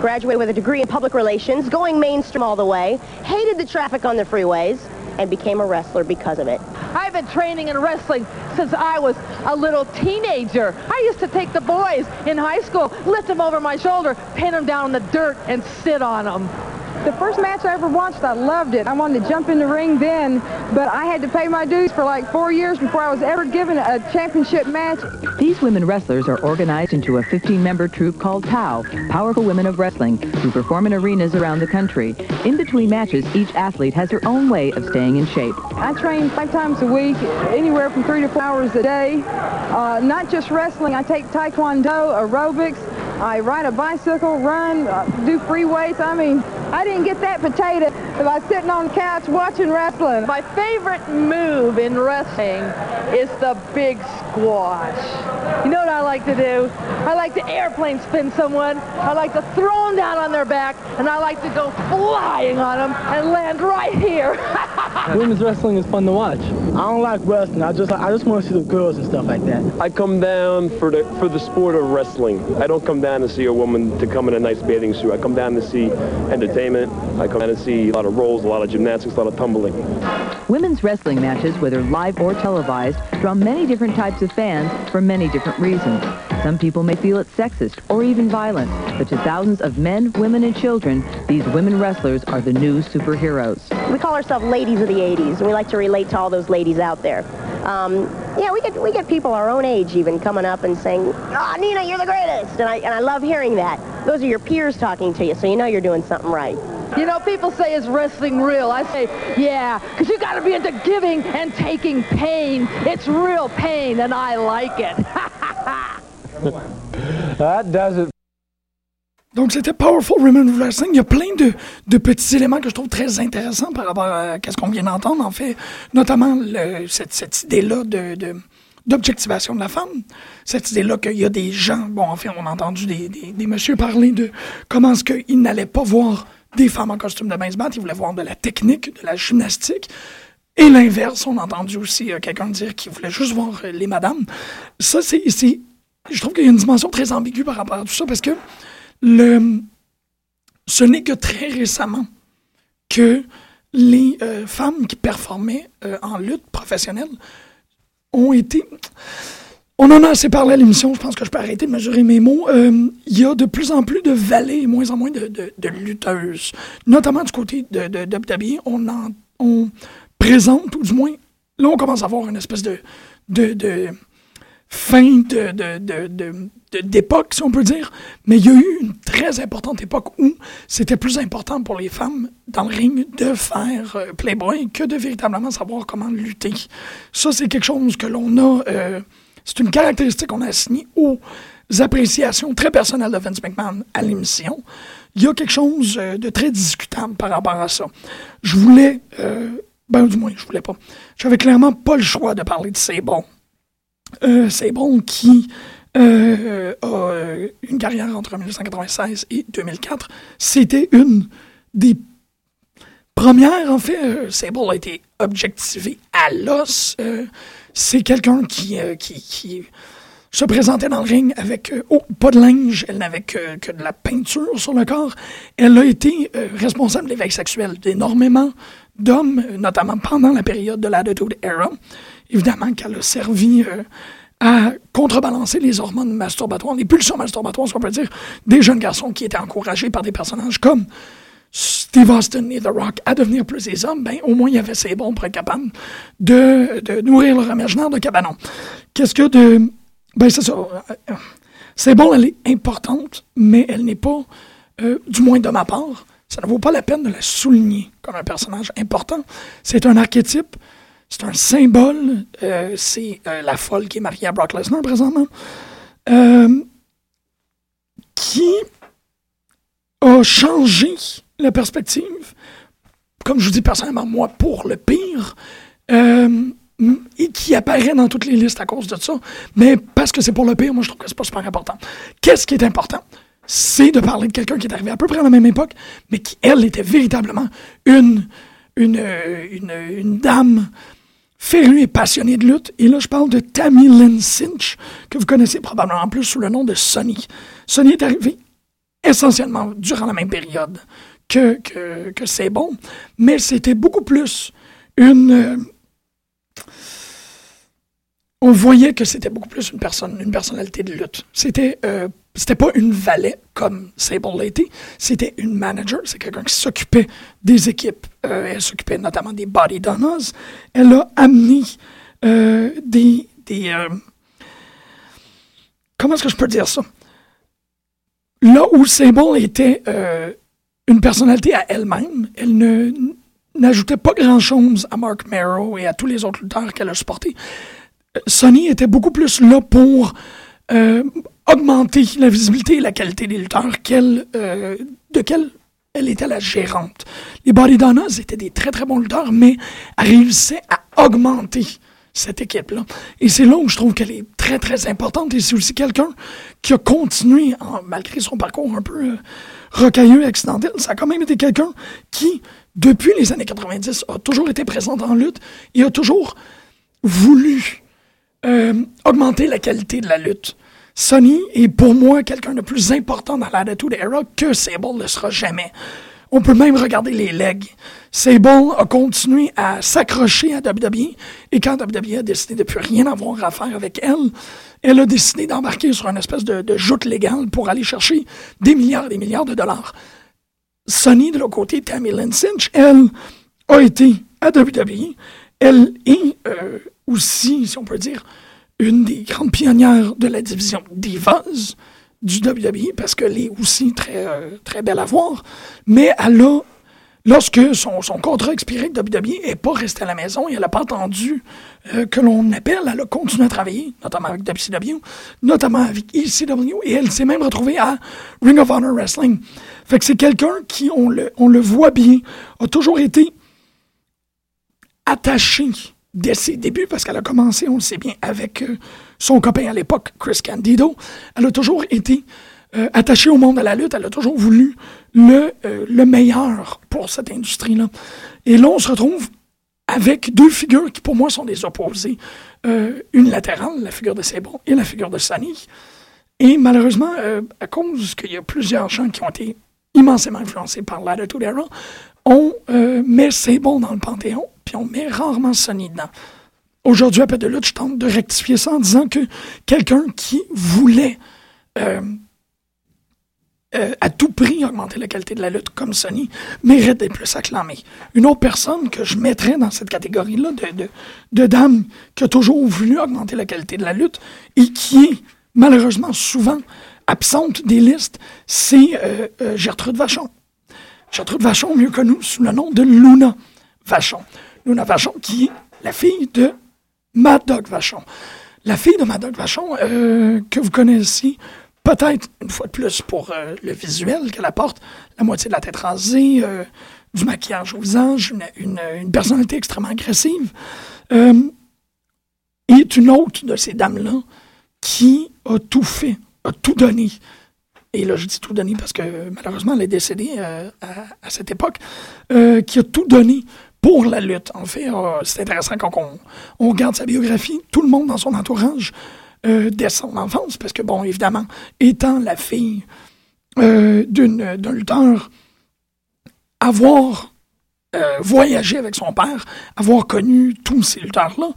graduated with a degree in public relations, going mainstream all the way, hated the traffic on the freeways, and became a wrestler because of it.
I've been training in wrestling since I was a little teenager. I used to take the boys in high school, lift them over my shoulder, pin them down in the dirt, and sit on them.
The first match I ever watched, I loved it. I wanted to jump in the ring then, but I had to pay my dues for like four years before I was ever given a championship match.
These women wrestlers are organized into a 15-member troupe called POW, Powerful Women of Wrestling, who perform in arenas around the country. In between matches, each athlete has their own way of staying in shape.
I train five times a week, anywhere from three to four hours a day. Uh, not just wrestling, I take taekwondo, aerobics, I ride a bicycle, run, uh, do free weights. I mean, I didn't get that potato by sitting on the couch watching wrestling.
My favorite move in wrestling is the big squash. You know like to do? I like to airplane spin someone. I like to throw them down on their back, and I like to go flying on them and land right here.
Women's wrestling is fun to watch. I don't like wrestling. I just I just want to see the girls and stuff like that.
I come down for the for the sport of wrestling. I don't come down to see a woman to come in a nice bathing suit. I come down to see entertainment. I come down to see a lot of rolls, a lot of gymnastics, a lot of tumbling.
Women's wrestling matches, whether live or televised, draw many different types of fans for many different reasons. Some people may feel it sexist or even violent, but to thousands of men, women, and children, these women wrestlers are the new superheroes.
We call ourselves ladies of the 80s, and we like to relate to all those ladies out there. Um, yeah, we get we get people our own age even coming up and saying, "Ah, oh, Nina, you're the greatest," and I and I love hearing that. Those are your peers talking to you, so you know you're doing something right.
You know, people say, is wrestling real? I say, yeah, because you got to be into giving and taking pain. It's real pain, and I like it.
that does it.
Donc, c'était Powerful Women Wrestling. Il y a plein de, petits éléments que je trouve très intéressants par rapport à ce qu'on vient d'entendre, en fait. Notamment cette, cette idée-là de, d'objectivation de la femme. Cette idée-là qu'il y a des gens, bon, en fait, on a entendu des, des, des messieurs parler de comment est-ce qu'ils n'allaient pas voir des femmes en costume de bain se battre, ils voulaient voir de la technique, de la gymnastique. Et l'inverse, on a entendu aussi euh, quelqu'un dire qu'il voulait juste voir euh, les madames. Ça, c'est je trouve qu'il y a une dimension très ambiguë par rapport à tout ça parce que le, ce n'est que très récemment que les euh, femmes qui performaient euh, en lutte professionnelle ont été. On en a assez parlé à l'émission, je pense que je peux arrêter de mesurer mes mots. Euh, il y a de plus en plus de valets et moins en moins de, de, lutteuses. Notamment du côté de, de, de on, en, on présente, ou du moins, là on commence à avoir une espèce de, de, de fin de, d'époque, si on peut dire. Mais il y a eu une très importante époque où c'était plus important pour les femmes dans le ring de faire euh, Playboy que de véritablement savoir comment lutter. Ça, c'est quelque chose que l'on a... Euh, c'est une caractéristique qu'on a assignée aux appréciations très personnelles de Vince McMahon à l'émission. Il y a quelque chose euh, de très discutable par rapport à ça. Je voulais... Euh, ben, du moins, je voulais pas. J'avais clairement pas le choix de parler de C'est bon. Euh, c'est qui euh, a une carrière entre 1996 et 2004. C'était une des premières, en fait. Euh, Sable a été objectivé à l'os. Euh, c'est quelqu'un qui, euh, qui, se présentait dans le ring avec pas de linge, elle n'avait que, de la peinture sur le corps. Elle a été responsable de l'éveil sexuel d'énormément d'hommes, notamment pendant la période de l'Attitude Era. Évidemment qu'elle a servi à contrebalancer les hormones masturbatoires, les pulsions masturbatoires, qu'on peut dire, des jeunes garçons qui étaient encouragés par des personnages comme Steve Austin et The Rock à devenir plus des hommes, ben, au moins il y avait ces bons pour être capable de, de nourrir leur imaginaire de cabanon. Qu'est-ce que de. Ben, c'est ça. C'est bon, elle est importante, mais elle n'est pas, euh, du moins de ma part, ça ne vaut pas la peine de la souligner comme un personnage important. C'est un archétype C'est un symbole. Euh, c'est euh, la folle qui est mariée à Brock Lesnar présentement. Euh, qui a changé la perspective, comme je vous dis personnellement, moi, pour le pire, et qui apparaît dans toutes les listes à cause de ça. Mais parce que c'est pour le pire, moi, je trouve que c'est pas super important. Qu'est-ce qui est important? C'est de parler de quelqu'un qui est arrivé à peu près à la même époque, mais qui, elle, était véritablement une, une, une dame férue et passionnée de lutte. Et là, je parle de Tammy Lynn Cinch, que vous connaissez probablement en plus sous le nom de Sonny. Sonny est arrivé essentiellement durant la même période que, que, que c'est bon, mais c'était beaucoup plus une. euh, on voyait que c'était beaucoup plus une personne, une personnalité de lutte. C'était euh, c'était pas une valet comme Sable été, c'était une manager, c'est quelqu'un qui s'occupait des équipes. Euh, elle s'occupait notamment des body donors. Elle a amené euh, des, des euh, comment est-ce que je peux dire ça? Là où Sable était une personnalité à elle-même, elle ne n'ajoutait pas grand-chose à Mark Merrow et à tous les autres lutteurs qu'elle a supportés. Sonny était beaucoup plus là pour augmenter la visibilité et la qualité des lutteurs euh, de quelle elle était la gérante. Les Body Donnas étaient des très très bons lutteurs, mais elle réussissait à augmenter cette équipe-là. Et c'est là où je trouve qu'elle est très très importante. Et c'est aussi quelqu'un qui a continué, malgré son parcours un peu euh, rocailleux accidentel, ça a quand même été quelqu'un qui, depuis les années 90, a toujours été présent en lutte et a toujours voulu euh, augmenter la qualité de la lutte. Sonny est pour moi quelqu'un de plus important dans l'attitude era que Sable ne sera jamais. On peut même regarder les legs. Sable a continué à s'accrocher à WWE et quand WWE a décidé de plus rien avoir à faire avec elle, elle a décidé d'embarquer sur une espèce de, de joute légale pour aller chercher des milliards et des milliards de dollars. Sonny, de l'autre côté, Tammy Lynn Cinch, elle a été à WWE. Elle est euh, aussi, si on peut dire, une des grandes pionnières de la division Divas du WWE parce qu'elle est aussi très, euh, très belle à voir. Mais elle a, lorsque son, contrat expirait de WWE, n'est pas restée à la maison et elle n'a pas attendu euh, que l'on appelle. Elle a continué à travailler, notamment avec WCW, notamment avec ECW et elle s'est même retrouvée à Ring of Honor Wrestling. Fait que c'est quelqu'un qui, on le, on le voit bien, a toujours été attachée dès ses débuts, parce qu'elle a commencé, on le sait bien, avec euh, son copain à l'époque, Chris Candido. Elle a toujours été euh, attachée au monde de la lutte. Elle a toujours voulu le, euh, le meilleur pour cette industrie-là. Et là, on se retrouve avec deux figures qui, pour moi, sont des opposés. Une latérale, la figure de Sebron, et la figure de Sonny. Et malheureusement, à cause qu'il y a plusieurs gens qui ont été immensément influencés par l'Attitude Era, on met Sable dans le panthéon, puis on met rarement Sonny dedans. Aujourd'hui, Pet de lutte, je tente de rectifier ça en disant que quelqu'un qui voulait euh, euh, à tout prix augmenter la qualité de la lutte comme Sonny mérite d'être plus acclamé. Une autre personne que je mettrais dans cette catégorie-là de, de, de dame qui a toujours voulu augmenter la qualité de la lutte et qui est malheureusement souvent absente des listes, c'est euh, Gertrude Vachon. Gertrude Vachon, mieux connue sous le nom de Luna Vachon. Luna Vachon, qui est la fille de Mad Vachon. La fille de Mad Dog Vachon, euh, que vous connaissez peut-être une fois de plus pour euh, le visuel qu'elle apporte, la moitié de la tête rasée, euh, du maquillage au visage, une, personnalité extrêmement agressive, est une autre de ces dames-là qui a tout fait, a tout donné. Et là, je dis tout donné parce que malheureusement, elle est décédée à, cette époque, qui a tout donné pour la lutte. En fait, euh, c'est intéressant quand on, regarde sa biographie, tout le monde dans son entourage, euh, dès son enfance, parce que, bon, évidemment, étant la fille euh, d'un lutteur, avoir voyagé avec son père, avoir connu tous ces lutteurs-là,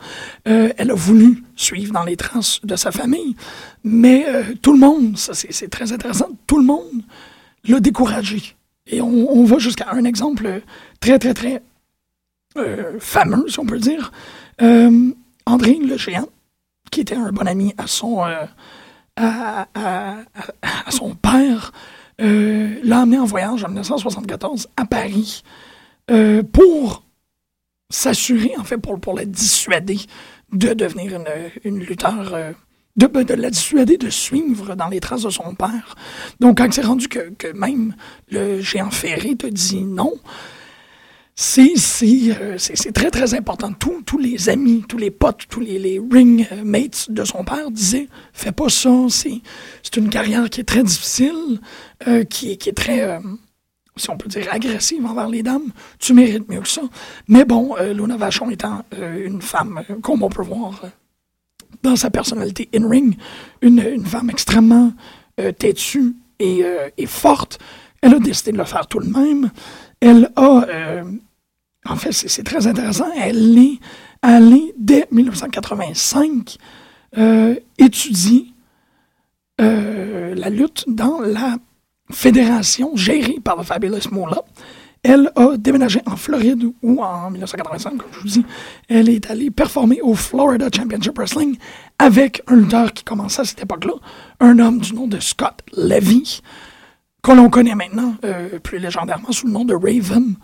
elle a voulu suivre dans les traces de sa famille, mais tout le monde, ça c'est très intéressant, tout le monde l'a découragé. Et on va jusqu'à un exemple très, très, très euh, fameux, on peut dire. Euh, André le Géant, qui était un bon ami à son, euh, père, l'a amené en voyage en 1974 à Paris pour s'assurer, en fait, pour, pour la dissuader de devenir une, une lutteur, de, ben, de la dissuader de suivre dans les traces de son père. Donc, quand c'est rendu que, que même le géant ferré te dit non, euh, c'est- c'est très, très important. Tous, tous les amis, tous les potes, tous les, les ring mates de son père disaient Fais pas ça, c'est une carrière qui est très difficile, euh, qui, qui est très, euh, si on peut dire, agressive envers les dames. Tu mérites mieux que ça. Mais bon, Luna Vachon étant une femme, comme on peut voir dans sa personnalité in-ring, une, une femme extrêmement têtue et, et forte, elle a décidé de le faire tout de même. Elle a, en fait, c'est très intéressant, elle est allée, dès 1985, euh, étudier euh, la lutte dans la fédération gérée par le Fabulous Moolah. Elle a déménagé en Floride où, en 1985, comme je vous dis, elle est allée performer au Florida Championship Wrestling avec un lutteur qui commençait à cette époque-là, un homme du nom de Scott Levy, que l'on connaît maintenant euh, plus légendairement sous le nom de Raven.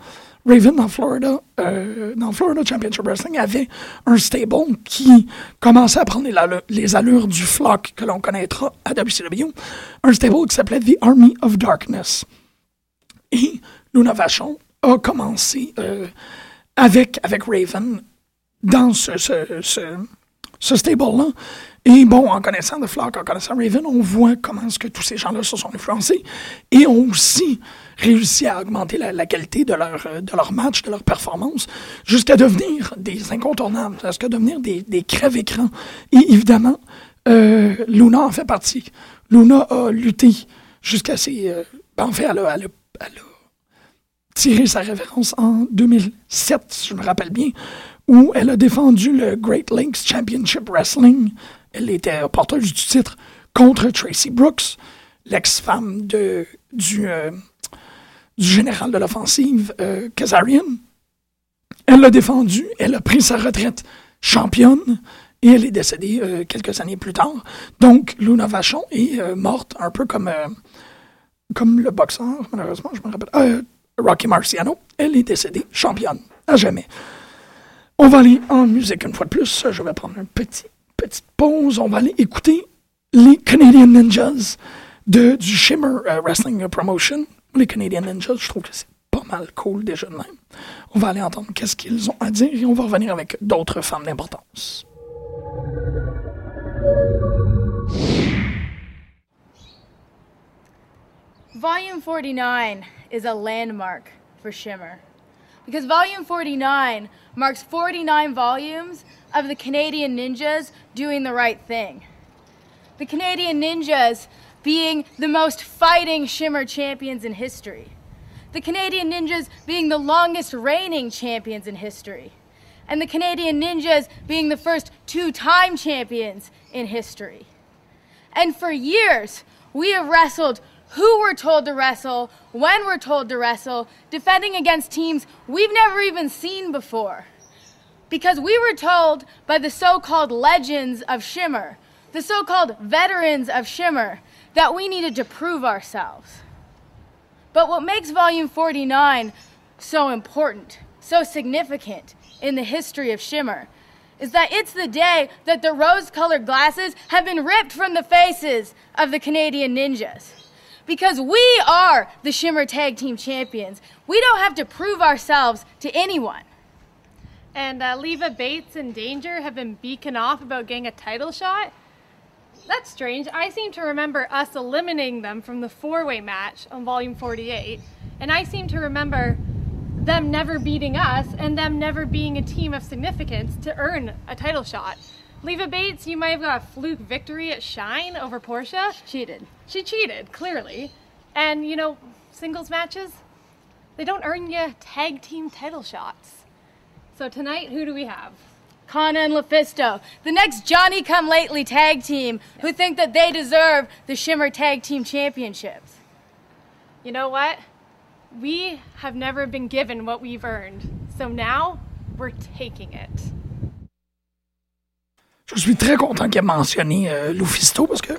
Raven, en Florida, euh, dans Florida Championship Wrestling, avait un stable qui commençait à prendre les, allu- les allures du flock que l'on connaîtra à WCW. Un stable qui s'appelait The Army of Darkness. Et Luna Vachon a commencé euh, avec, avec Raven dans ce stable-là. Et bon, en connaissant The Flock, en connaissant Raven, on voit comment est-ce que tous ces gens-là se sont influencés et ont aussi réussi à augmenter la, qualité de leur, euh, de leur match, de leur performance, jusqu'à devenir des incontournables, jusqu'à devenir des, des crèves-écrans. Et évidemment, euh, Luna en fait partie. Luna a lutté jusqu'à ses... euh, ben, en fait, elle a, elle a- tiré sa révérence en 2007, si je me rappelle bien, où elle a défendu le Great Lakes Championship Wrestling. Elle était porteuse du titre contre Tracy Brooks, l'ex-femme du, euh, du général de l'offensive, euh, Kazarian. Elle l'a défendu, elle a pris sa retraite championne et elle est décédée euh, quelques années plus tard. Donc, Luna Vachon est euh, morte un peu comme, comme le boxeur, malheureusement, je me rappelle. Rocky Marciano, elle est décédée championne, à jamais. On va aller en musique une fois de plus. Je vais prendre une petite, petite pause. On va aller écouter les Canadian Ninjas de, du Shimmer Wrestling Promotion. Les Canadian Ninjas, je trouve que c'est pas mal cool déjà de même. On va aller entendre qu'est-ce qu'ils ont à dire et on va revenir avec d'autres femmes d'importance.
Volume 49 is a landmark for Shimmer. Because Volume 49 marks 49 volumes of the Canadian Ninjas doing the right thing. The Canadian Ninjas being the most fighting Shimmer champions in history. The Canadian Ninjas being the longest reigning champions in history. And the Canadian Ninjas being the first two time champions in history. And for years, we have wrestled who we're told to wrestle, when we're told to wrestle, defending against teams we've never even seen before. Because we were told by the so called legends of Shimmer, the so called veterans of Shimmer, that we needed to prove ourselves. But what makes Volume 49 so important, so significant in the history of Shimmer, is that it's the day that the rose colored glasses have been ripped from the faces of the Canadian Ninjas. Because we are the Shimmer Tag Team Champions. We don't have to prove ourselves to anyone.
And uh, Leva Bates and Danger have been beaking off about getting a title shot. That's strange. I seem to remember us eliminating them from the four way match on Volume 48. And I seem to remember them never beating us and them never being a team of significance to earn a title shot. Leva Bates, you might have got a fluke victory at Shine over Portia.
She cheated.
She cheated, clearly. And, you know, singles matches, they don't earn you tag team title shots. So tonight, who do we have?
Kana and Lufisto, the next Johnny Come Lately tag team who think that they deserve the Shimmer Tag Team Championships.
You know what? We have never been given what we've earned. So now, we're taking it.
Je suis très content qu'il ait mentionné euh, Lufisto parce que,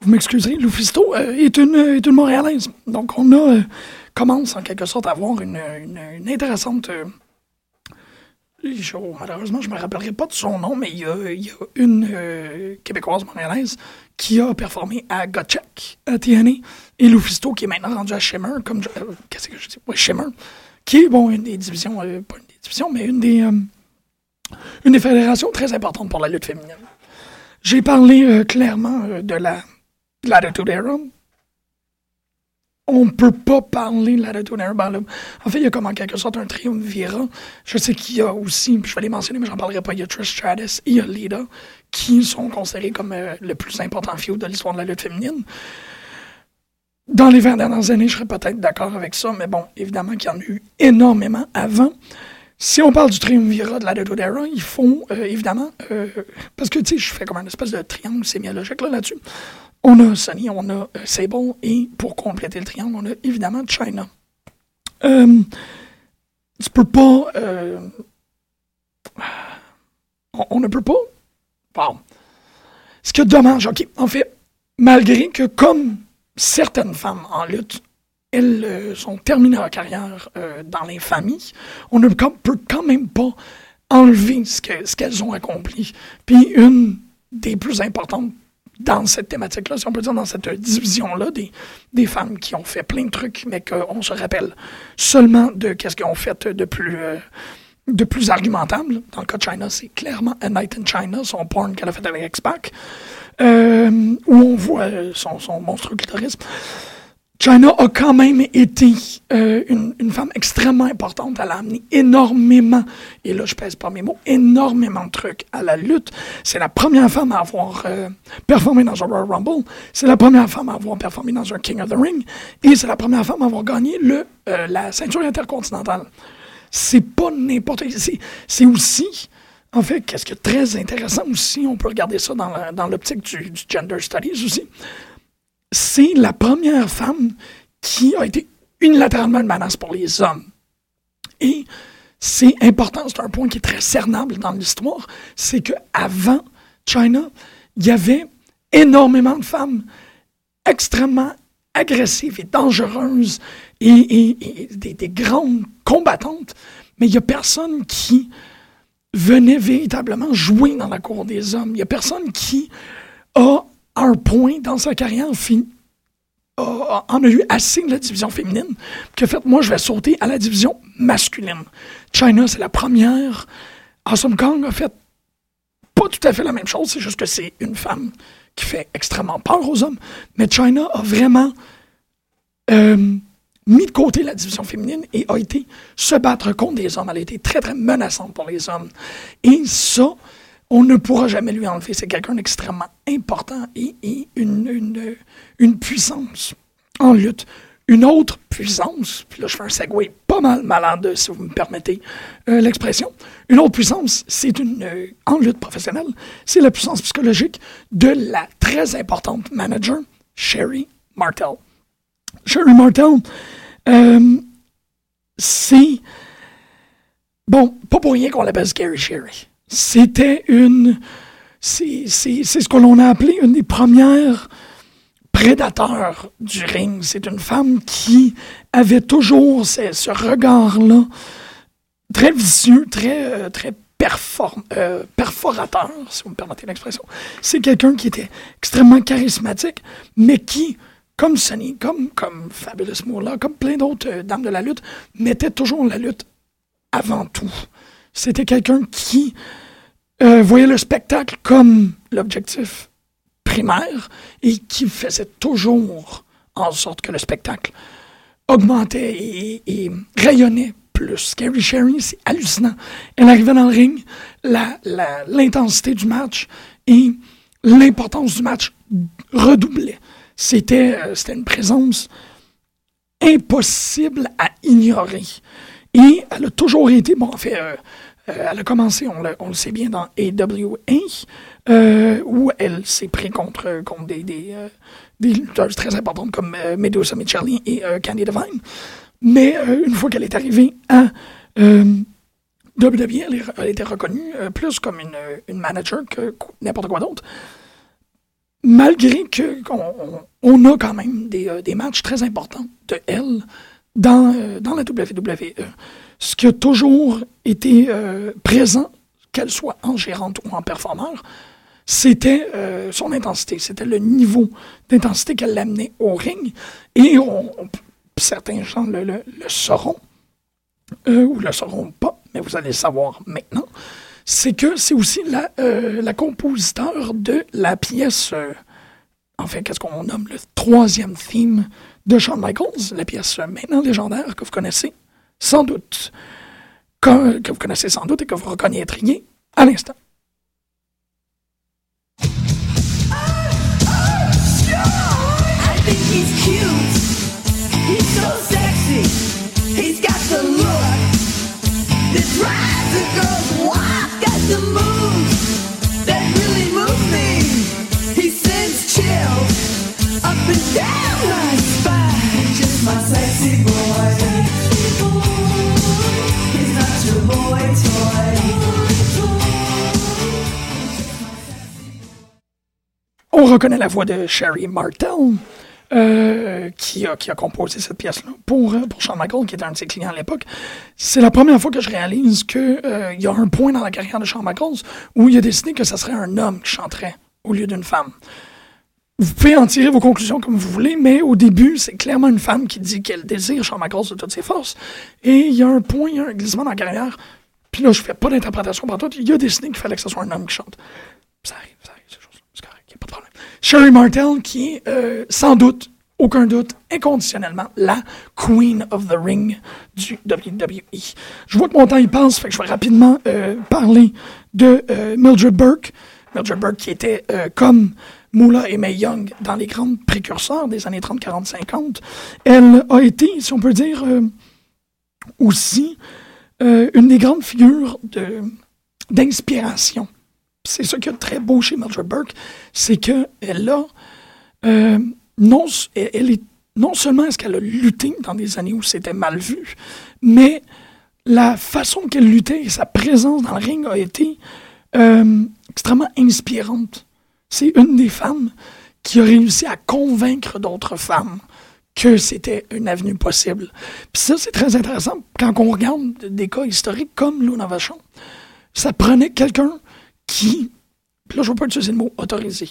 vous m'excuserez, Lufisto euh, est, une, euh, est une Montréalaise. Donc, on a, euh, commence en quelque sorte à avoir une, une- une intéressante euh, malheureusement, je me rappellerai pas de son nom, mais il y a, une euh, Québécoise montréalaise qui a performé à Gotchek, à TNA, et Lufisto, qui est maintenant rendu à Shimmer, comme je- euh, que je dis? Qui est, bon, une des divisions, euh, pas une des divisions, mais une des, euh, une fédérations très importantes pour la lutte féminine. J'ai parlé euh, clairement de la de l'Attitude Era. On peut pas parler de. Ben là, en fait, il y a comme en quelque sorte un triumvirat. Je sais qu'il y a aussi, je vais les mentionner, mais j'en parlerai pas, il y a Trish Stratus et il y a Lita, qui sont considérés comme euh, le plus important feud de l'histoire de la lutte féminine. Dans les 20 dernières années, je serais peut-être d'accord avec ça, mais bon, évidemment qu'il y en a eu énormément avant. Si on parle du triumvirat de la Dead Era, il faut euh, évidemment, euh, parce que tu sais, je fais comme un espèce de triangle sémiologique là, là-dessus. On a Sonny, on a euh, Sable, et pour compléter le triangle, on a évidemment China. Euh, tu peux pas. euh, on, ne peut pas? Wow. Ce qui est dommage, ok, en fait, malgré que comme certaines femmes en lutte elles euh, sont terminées leur carrière euh, dans l'infamie, on ne peut quand même pas enlever ce qu'elles ont accompli. Puis une des plus importantes dans cette thématique-là, si on peut dire dans cette division-là, des, des femmes qui ont fait plein de trucs, mais qu'on se rappelle seulement de qu'est-ce qu'elles ont fait de plus, euh, de plus argumentable. Dans le cas de China, c'est clairement A Night in China, son porn qu'elle a fait avec X-Pac, euh, où on voit son, son monstrueux clitoris. China a quand même été euh, une, une femme extrêmement importante. Elle a amené énormément, et là je pèse pas mes mots, énormément de trucs à la lutte. C'est la première femme à avoir euh, performé dans un Royal Rumble. C'est la première femme à avoir performé dans un King of the Ring. Et c'est la première femme à avoir gagné le, euh, la ceinture intercontinentale. C'est pas n'importe. C'est- aussi, en fait, qu'est-ce qui est très intéressant aussi, on peut regarder ça dans l'optique du, du gender studies aussi c'est la première femme qui a été unilatéralement une menace pour les hommes. Et c'est important, c'est un point qui est très cernable dans l'histoire, c'est qu'avant China, il y avait énormément de femmes extrêmement agressives et dangereuses et, des, des grandes combattantes, mais il n'y a personne qui venait véritablement jouer dans la cour des hommes. Il n'y a personne qui a un point dans sa carrière fini, en a eu assez de la division féminine que fait moi je vais sauter à la division masculine. China c'est la première. Awesome Kong a fait pas tout à fait la même chose, c'est juste que c'est une femme qui fait extrêmement peur aux hommes. Mais China a vraiment euh, mis de côté la division féminine et a été se battre contre des hommes. Elle a été très, très menaçante pour les hommes. Et ça, on ne pourra jamais lui enlever. C'est quelqu'un d'extrêmement important et, une, une, une puissance en lutte. Une autre puissance, puis là je fais un segway pas mal malade, si vous me permettez euh, l'expression. Une autre puissance, c'est une, euh, en lutte professionnelle, c'est la puissance psychologique de la très importante manager, Sherry Martel. Sherry Martel, euh, c'est. Bon, pas pour rien qu'on l'appelle Scary Sherry. C'était une. C'est ce que l'on a appelé une des premières prédateurs du ring. C'est une femme qui avait toujours ce, regard-là très vicieux, très, euh, très euh, perforateur, si vous me permettez l'expression. C'est quelqu'un qui était extrêmement charismatique, mais qui, comme Sonny, comme, comme Fabulous Moolah, comme plein d'autres euh, dames de la lutte, mettait toujours la lutte avant tout. C'était quelqu'un qui euh, voyait le spectacle comme l'objectif primaire et qui faisait toujours en sorte que le spectacle augmentait et, rayonnait plus. Scary Sherry, c'est hallucinant. Elle arrivait dans le ring, l'intensité du match et l'importance du match redoublait. C'était euh, c'était une présence impossible à ignorer. Et elle a toujours été, bon, en fait, euh, elle a commencé, on le, sait bien, dans AWA, euh, où elle s'est pris contre, des, des, euh, très importantes comme euh, Medusa Michelli et euh, Candy Devine. Mais euh, une fois qu'elle est arrivée à euh, WWE, elle, était reconnue euh, plus comme une, manager que qu- n'importe quoi d'autre. Malgré qu'on on, a quand même des, euh, matchs très importants de elle euh, dans la WWE. Ce qui a toujours été euh, présent, qu'elle soit en gérante ou en performeur, c'était euh, son intensité, c'était le niveau d'intensité qu'elle amenait au ring. Et on, certains gens le, le- sauront, euh, ou le sauront pas, mais vous allez le savoir maintenant, c'est que c'est aussi la, euh, la compositeur de la pièce, enfin, qu'est-ce qu'on nomme le troisième theme de Shawn Michaels, la pièce maintenant légendaire que vous connaissez sans doute, que, vous connaissez sans doute et que vous reconnaîtriez à l'instant.
Up and down my spine. Just my sexy boy.
On reconnaît la voix de Sherry Martel, euh, qui, a, qui a composé cette pièce-là pour, euh, pour Shawn Michaels, qui était un de ses clients à l'époque. C'est la première fois que je réalise qu'il y a un point dans la carrière de Shawn Michaels où il a décidé que ce serait un homme qui chanterait au lieu d'une femme. Vous pouvez en tirer vos conclusions comme vous voulez, mais au début, c'est clairement une femme qui dit qu'elle désire Shawn Michaels de toutes ses forces. Et il y a un point, il y a un glissement dans la carrière. Puis là, je fais pas d'interprétation par tout. Il a décidé qu'il fallait que ce soit un homme qui chante. Ça arrive, ça arrive, ces choses-là. C'est correct, il a pas de problème. Sherry Martel, qui est euh, sans doute, aucun doute, inconditionnellement la Queen of the Ring du WWE. Je vois que mon temps y passe, je vais rapidement euh, parler de euh, Mildred Burke. Mildred Burke qui était comme Moolah et Mae Young dans les grandes précurseurs des années 30, 40, 50. Elle a été, si on peut dire, aussi une des grandes figures d'inspiration. C'est ça qui est très beau chez Mildred Burke, c'est qu'elle a euh, non, elle est, non seulement est-ce qu'elle a lutté dans des années où c'était mal vu, mais la façon qu'elle luttait et sa présence dans le ring a été euh, extrêmement inspirante. C'est une des femmes qui a réussi à convaincre d'autres femmes que c'était une avenue possible. Puis ça, c'est très intéressant quand on regarde des cas historiques comme Luna Vachon. Ça prenait quelqu'un qui, là, je ne veux pas utiliser le mot autorisé,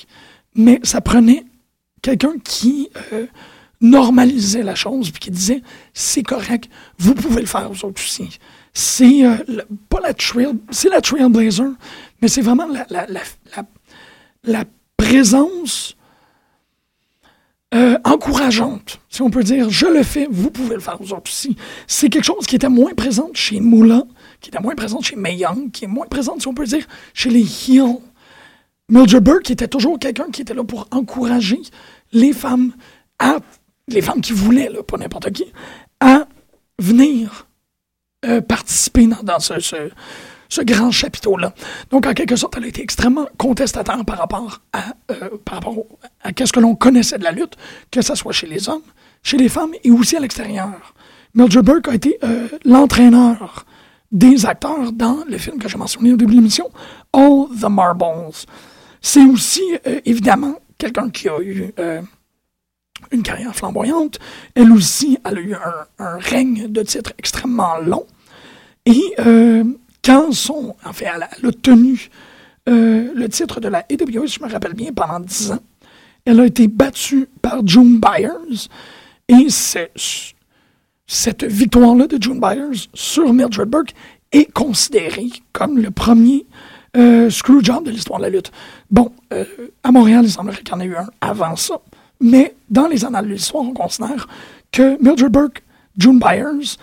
mais ça prenait quelqu'un qui euh, normalisait la chose, puis qui disait c'est correct, vous pouvez le faire aux autres aussi. C'est euh, pas la trail, c'est la trailblazer, mais c'est vraiment la, la, la, la, présence euh, encourageante, si on peut dire, je le fais, vous pouvez le faire aux autres aussi. C'est quelque chose qui était moins présente chez Moula, qui était moins présente chez Mae Young, qui est moins présente, si on peut dire, chez les Heels. Mildred Burke était toujours quelqu'un qui était là pour encourager les femmes les femmes qui voulaient, là, pas n'importe qui, à venir euh, participer dans, ce, grand chapiteau-là. Donc, en quelque sorte, elle a été extrêmement contestataire par rapport à, euh, qu'est-ce que l'on connaissait de la lutte, que ce soit chez les hommes, chez les femmes et aussi à l'extérieur. Mildred Burke a été euh, l'entraîneur des acteurs dans le film que j'ai mentionné au début de l'émission, All the Marbles. C'est aussi, euh, évidemment, quelqu'un qui a eu euh, une carrière flamboyante. Elle aussi, elle a eu un, règne de titres extrêmement long. Et euh, quand son, en elle a, elle tenu le titre de la AWS, si je me rappelle bien, pendant 10 ans, elle a été battue par June Byers. Et c'est- cette victoire-là de June Byers sur Mildred Burke est considérée comme le premier euh, screwjob de l'histoire de la lutte. Bon, euh, à Montréal, il semblerait qu'il y en ait eu un avant ça, mais dans les annales de l'histoire, on considère que Mildred Burke, June Byers,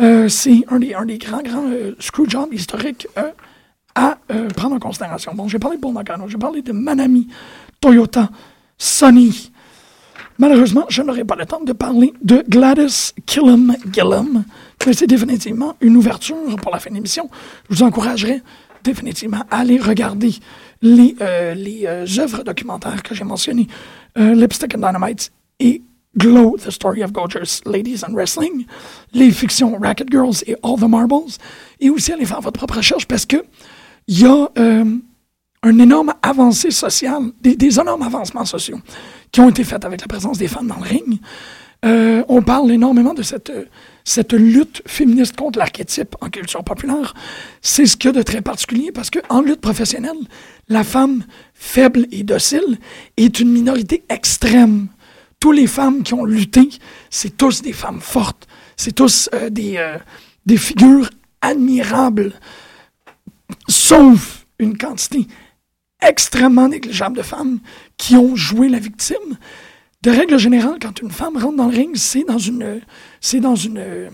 euh, c'est un des, grands, grands screwjobs historiques à prendre en considération. Bon, j'ai parlé de Paul j'ai parlé de Manami, Toyota, Sony. Malheureusement, je n'aurai pas le temps de parler de Gladys Killam Gillam, mais c'est définitivement une ouverture pour la fin de l'émission. Je vous encouragerai définitivement à aller regarder les, euh, les euh, œuvres documentaires que j'ai mentionnées, euh, Lipstick and Dynamite et Glow, The Story of Gorgeous Ladies and Wrestling, les fictions Racket Girls et All the Marbles, et aussi aller faire votre propre recherche parce que il y a euh, un énorme avancée sociale, des, énormes avancements sociaux qui ont été faits avec la présence des femmes dans le ring. Euh, on parle énormément de cette, cette lutte féministe contre l'archétype en culture populaire, c'est ce qu'il y a de très particulier parce qu'en lutte professionnelle, la femme faible et docile est une minorité extrême. Toutes les femmes qui ont lutté, c'est tous des femmes fortes, c'est tous euh, des, euh, des figures admirables, sauf une quantité extrêmement négligeable de femmes qui ont joué la victime. De règle générale, quand une femme rentre dans le ring, c'est dans une, c'est dans une,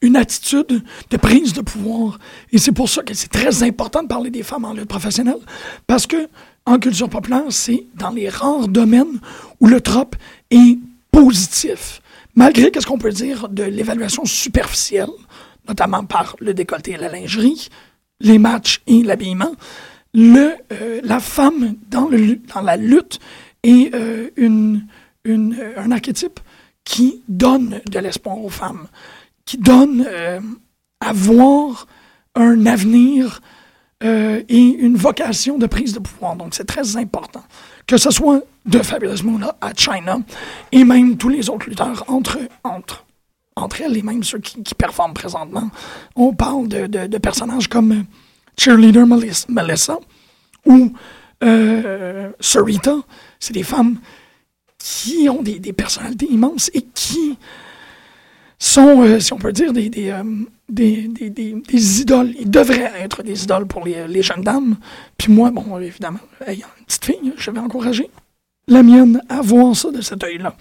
une attitude de prise de pouvoir. Et c'est pour ça que c'est très important de parler des femmes en lutte professionnelle, parce que en culture populaire, c'est dans les rares domaines où le trop est positif. Malgré, qu'est-ce qu'on peut dire, de l'évaluation superficielle, notamment par le décolleté et la lingerie, les matchs et l'habillement, le, euh, la femme dans, le, dans la lutte est euh, une, une, un archétype qui donne de l'espoir aux femmes, qui donne euh, à voir un avenir et une vocation de prise de pouvoir. Donc, c'est très important. Que ce soit de Fabulous Moon à China et même tous les autres lutteurs entre, entre, entre elles et même ceux qui, qui performent présentement. On parle de, de personnages comme cheerleader Melissa ou euh, Sarita. C'est des femmes qui ont des, des, personnalités immenses et qui sont, euh, si on peut dire, des, des, euh, des, des, idoles. Ils devraient être des idoles pour les, les jeunes dames. Puis moi, bon, évidemment, ayant une petite fille, je vais encourager la mienne à voir ça de cet œil-là.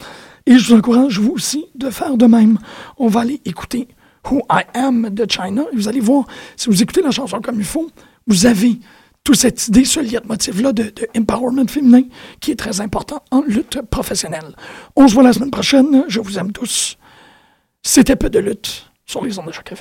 Et je vous encourage, vous aussi, de faire de même. On va aller écouter Who I Am de China. Vous allez voir, si vous écoutez la chanson comme il faut, vous avez toute cette idée, ce leitmotiv-là de, de empowerment féminin qui est très important en lutte professionnelle. On se voit la semaine prochaine. Je vous aime tous. C'était peu de lutte sur les ondes de chaque